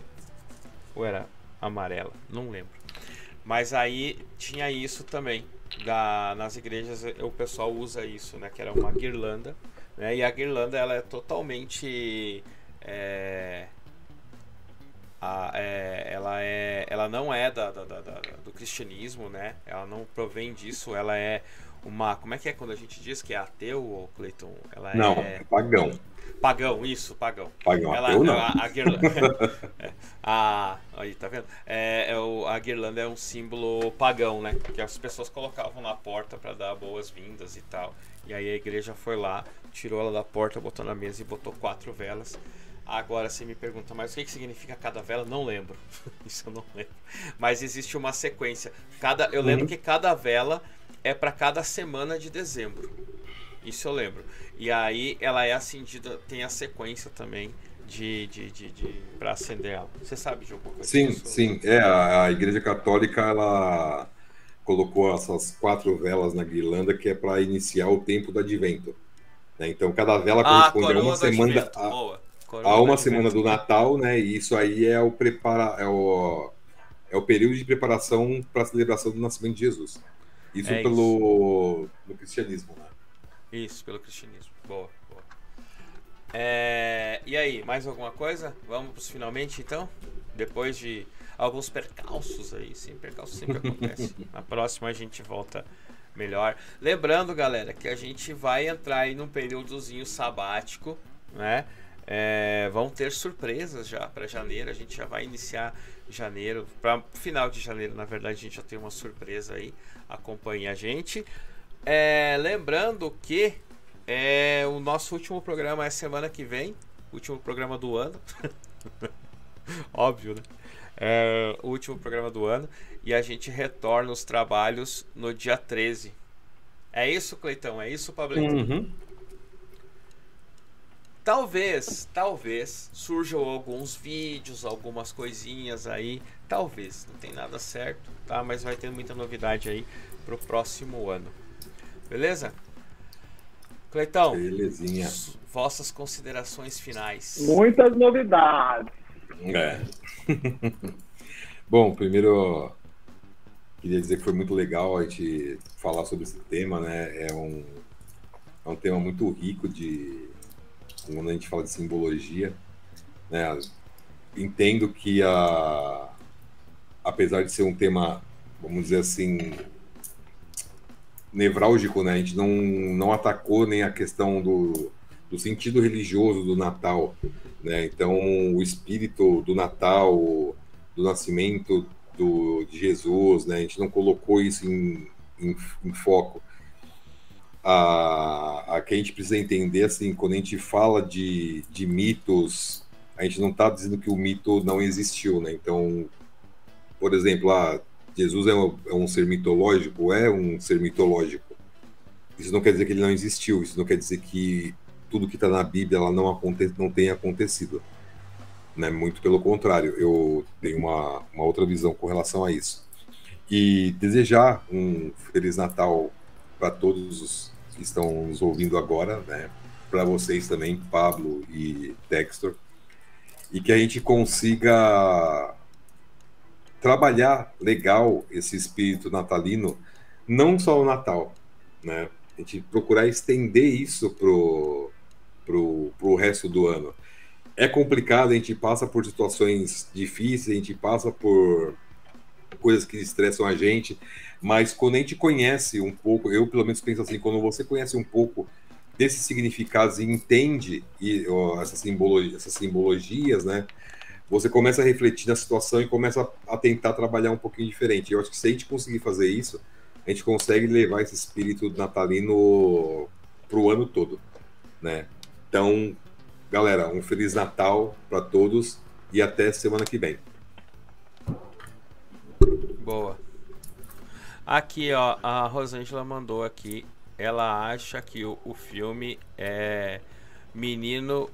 [SPEAKER 1] Ou era amarela, não lembro. Mas aí tinha isso também. Da, nas igrejas o pessoal usa isso, né? Que era uma guirlanda. Né, e a guirlanda ela é totalmente. É, a- é, ela, é, ela não é da, da- da- da- do cristianismo, né? Ela não provém disso, ela é uma. Como é que é quando a gente diz que é ateu, ou Cleiton? Ela
[SPEAKER 4] Não,
[SPEAKER 1] é
[SPEAKER 4] é pagão.
[SPEAKER 1] Pagão, isso, pagão.
[SPEAKER 4] Pagão
[SPEAKER 1] Ela,
[SPEAKER 4] ateu, não.
[SPEAKER 1] a, a guirlanda. <laughs> <laughs> É, a- aí, tá vendo? É, é o, a guirlanda é um símbolo pagão, né? Que as pessoas colocavam na porta para dar boas-vindas e tal. E aí a igreja foi lá, tirou ela da porta, botou na mesa e botou quatro velas. Agora você me pergunta, mas o que, que significa cada vela? Não lembro. <laughs> Isso eu não lembro. Mas existe uma sequência. Cada, eu lembro que cada vela é para cada semana de dezembro. Isso eu lembro. E aí ela é acendida, tem a sequência também de, de, de, de para acender ela. Você sabe de alguma coisa
[SPEAKER 4] Sim,
[SPEAKER 1] disso?
[SPEAKER 4] sim. É, a, a Igreja Católica, ela colocou essas quatro velas na guirlanda que é para iniciar o tempo do advento. né? Então, cada vela
[SPEAKER 1] Ah,
[SPEAKER 4] corresponde a uma
[SPEAKER 1] do
[SPEAKER 4] semana, a, a
[SPEAKER 1] do
[SPEAKER 4] uma
[SPEAKER 1] advento.
[SPEAKER 4] semana do Natal, né? E isso aí é o prepara, é o, é o período de preparação para a celebração do nascimento de Jesus. Isso
[SPEAKER 1] É
[SPEAKER 4] pelo no cristianismo?
[SPEAKER 1] Isso, pelo cristianismo. Boa, boa. É, e aí, mais alguma coisa? Vamos finalmente então? Depois de alguns percalços aí, sim, percalços sempre <laughs> acontece. Na próxima a gente volta melhor. Lembrando, galera, que a gente vai entrar aí num períodozinho sabático, né? É, vão ter surpresas já para janeiro. A gente já vai iniciar janeiro. Para final de janeiro, na verdade, a gente já tem uma surpresa aí. Acompanhe a gente. É, lembrando que é, o nosso último programa é semana que vem. Último programa do ano. <laughs> Óbvio, né? É, o último programa do ano. E a gente retorna os trabalhos no dia 13. É isso, Cleitão? É isso, Pablito?
[SPEAKER 4] Uhum.
[SPEAKER 1] Talvez, talvez surjam alguns vídeos, algumas coisinhas aí. Talvez, não tem nada certo, tá? Mas vai ter muita novidade aí pro próximo ano. Beleza? Cleitão,
[SPEAKER 4] Belezinha.
[SPEAKER 1] vossas considerações finais.
[SPEAKER 3] Muitas novidades.
[SPEAKER 4] É. <laughs> Bom, primeiro queria dizer que foi muito legal a gente falar sobre esse tema, né? É um, é um tema muito rico de quando a gente fala de simbologia, né? Entendo que a apesar de ser um tema, vamos dizer assim, nevrálgico, né? A gente não, não atacou nem a questão do, do sentido religioso do Natal, né? Então, o espírito do Natal, do nascimento do, de Jesus, né? A gente não colocou isso em, em, em foco. A, a que a gente precisa entender, assim, quando a gente fala de, de mitos, a gente não está dizendo que o mito não existiu, né? Então, por exemplo, ah, Jesus é um, é um ser mitológico, é um ser mitológico. Isso não quer dizer que ele não existiu, isso não quer dizer que tudo que está na Bíblia ela não, aconte, não tenha acontecido. Né? Muito pelo contrário, eu tenho uma, uma outra visão com relação a isso. E desejar um Feliz Natal para todos os que estão nos ouvindo agora, né? para vocês também, Pablo e Dexter, e que a gente consiga trabalhar legal esse espírito natalino, não só o Natal, né? A gente procurar estender isso pro, pro, pro resto do ano. É complicado, a gente passa por situações difíceis, a gente passa por coisas que estressam a gente, mas quando a gente conhece um pouco, eu pelo menos penso assim, quando você conhece um pouco desses significados e entende e, ó, essas, simbologias, essas simbologias, né? Você começa a refletir na situação e começa a, tentar trabalhar um pouquinho diferente. Eu acho que se a gente conseguir fazer isso, a gente consegue levar esse espírito natalino pro ano todo, né? Então, galera, um feliz Natal para todos e até semana que vem.
[SPEAKER 1] Boa. Aqui, ó, a Rosângela mandou aqui. Ela acha que o, o filme é Menino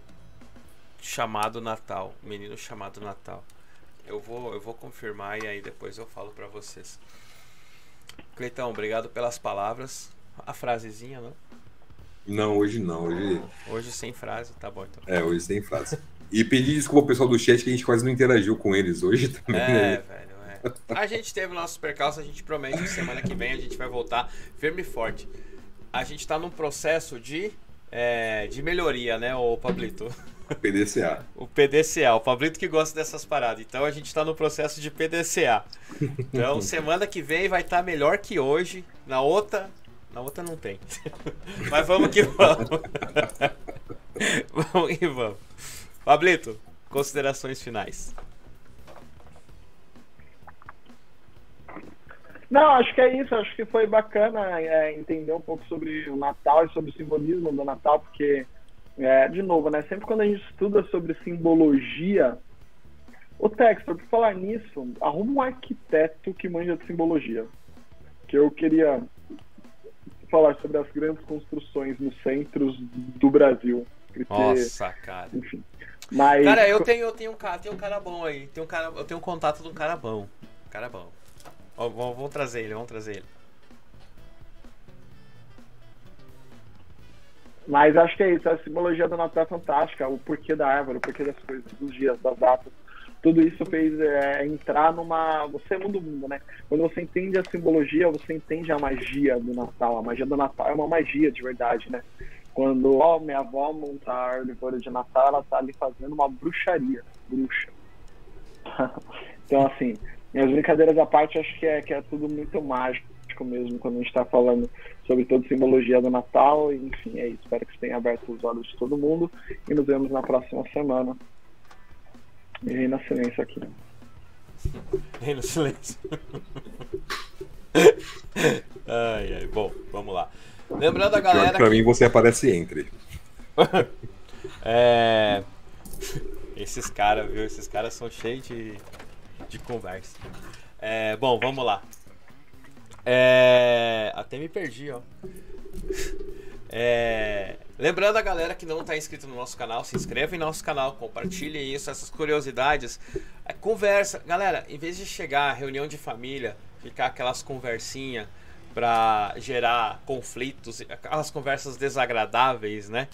[SPEAKER 1] chamado Natal. Menino chamado Natal. Eu vou, eu vou confirmar e aí depois eu falo pra vocês. Cleitão, obrigado pelas palavras. A frasezinha, né?
[SPEAKER 4] Não, hoje não. Hoje,
[SPEAKER 1] Hoje sem frase, tá bom então.
[SPEAKER 4] é, hoje sem frase. E pedir desculpa ao pessoal do chat que a gente quase não interagiu com eles hoje também.
[SPEAKER 1] É,
[SPEAKER 4] né?
[SPEAKER 1] velho, é. A gente teve o nosso percalço, a gente promete que semana que vem a gente vai voltar firme e forte. A gente tá num processo de, é, de melhoria, né, ô Pablito?
[SPEAKER 4] PDCA.
[SPEAKER 1] O PDCA, o Pablito que gosta dessas paradas. Então a gente está no processo de PDCA. Então <laughs> semana que vem vai estar melhor que hoje. Na outra, na outra não tem. <laughs> Mas vamos que vamos. <laughs> vamos que vamos. Pablito, considerações finais.
[SPEAKER 3] Não, acho que é isso. Acho que foi bacana é, entender um pouco sobre o Natal e sobre o simbolismo do Natal, porque, é, de novo, né? Sempre quando a gente estuda sobre simbologia, o Textor, por falar nisso, arruma um arquiteto que manja de simbologia. Que eu queria falar sobre as grandes construções nos centros do Brasil. Porque,
[SPEAKER 1] Nossa, cara.
[SPEAKER 3] Enfim. Mas,
[SPEAKER 1] Cara, eu tenho, eu tenho um cara, tenho um cara bom aí. Tenho um cara, eu tenho um contato de um cara bom. Cara bom. Ó, vamos, vamos trazer ele, vamos trazer ele.
[SPEAKER 3] Mas acho que é isso, a simbologia do Natal é fantástica, o porquê da árvore, o porquê das coisas, dos dias, das datas. Tudo isso fez é, entrar numa. Você muda o mundo, né? Quando você entende a simbologia, você entende a magia do Natal. A magia do Natal é uma magia de verdade, né? Quando ó, minha avó monta a árvore de Natal, ela tá ali fazendo uma bruxaria. Bruxa. <laughs> então, assim, as brincadeiras à parte, acho que é, que é tudo muito mágico mesmo quando a gente está falando sobre toda a simbologia do Natal. E, enfim, é isso. Espero que tenha aberto os olhos de todo mundo e nos vemos na próxima semana. E reina silêncio aqui. <laughs>
[SPEAKER 1] Reino silêncio. <laughs> ai, ai. Bom, vamos lá. Lembrando a
[SPEAKER 4] Pior que
[SPEAKER 1] galera
[SPEAKER 4] pra
[SPEAKER 1] que-
[SPEAKER 4] mim você aparece entre. <laughs>
[SPEAKER 1] É. Esses caras, viu? Esses caras são cheios de, de conversa. É, bom, vamos lá. É, até me perdi, ó. É, lembrando a galera que não está inscrito no nosso canal, se inscreve em nosso canal, compartilhem isso, essas curiosidades. É, conversa, galera, em vez de chegar a reunião de família, ficar aquelas conversinhas para gerar conflitos, aquelas conversas desagradáveis, né?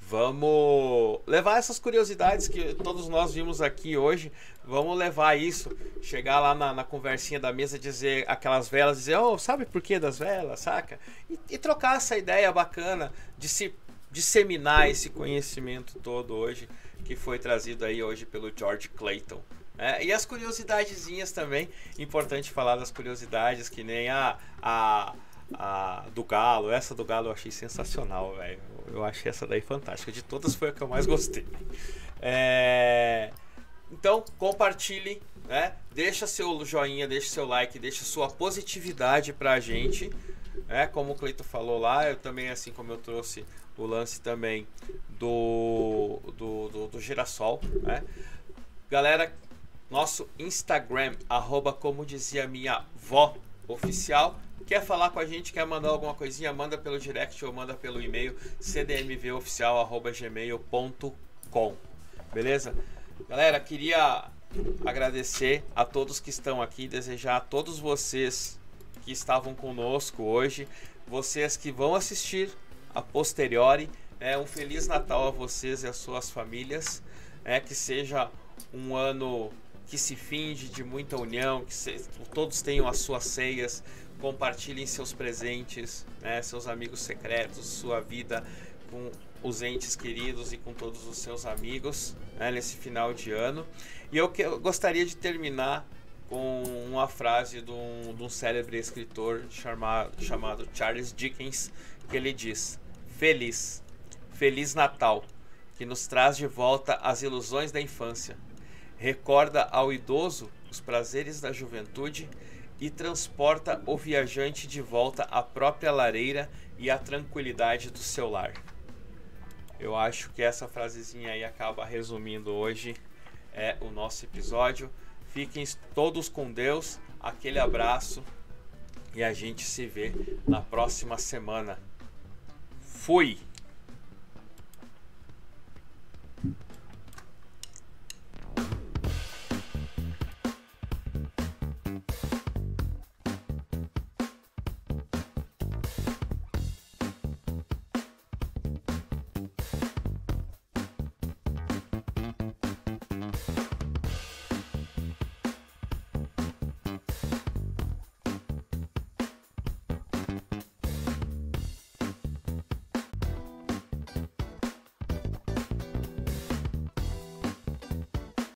[SPEAKER 1] Vamos levar essas curiosidades que todos nós vimos aqui hoje. Vamos levar isso. Chegar lá na, na conversinha da mesa, dizer aquelas velas, dizer, oh, sabe por que das velas, saca? E, e trocar essa ideia bacana de se disseminar esse conhecimento todo hoje que foi trazido aí hoje pelo George Clayton. né? e as curiosidadezinhas também, importante falar das curiosidades, que nem a, a, a do Galo. Essa do Galo eu achei sensacional, velho. Eu achei essa daí fantástica. De todas foi a que eu mais gostei. É, Então, compartilhe, né? Deixa seu joinha, deixa seu like, deixa sua positividade pra gente. Né? Como o Cleito falou lá, eu também, assim como eu trouxe o lance também do, do, do, do girassol, né? Galera, nosso Instagram, arroba como dizia minha vó oficial. Quer falar com a gente, quer mandar alguma coisinha, manda pelo direct ou manda pelo e-mail cdmvoficial.gmail.com Beleza? Galera, queria agradecer a todos que estão aqui, desejar a todos vocês que estavam conosco hoje, vocês que vão assistir a posteriori, né, um feliz Natal a vocês e às suas famílias, né, que seja um ano que se finge de muita união, que se- todos tenham as suas ceias, compartilhem seus presentes, né, seus amigos secretos, sua vida com os entes queridos e com todos os seus amigos né, nesse final de ano. E eu, que- eu gostaria de terminar com uma frase de um, de um célebre escritor chamado, chamado Charles Dickens, que ele diz: Feliz, Feliz Natal, que nos traz de volta as ilusões da infância, recorda ao idoso os prazeres da juventude e transporta o viajante de volta à própria lareira e à tranquilidade do seu lar. Eu acho que essa frasezinha aí acaba resumindo hoje é o nosso episódio. Fiquem todos com Deus, aquele abraço e a gente se vê na próxima semana. Fui!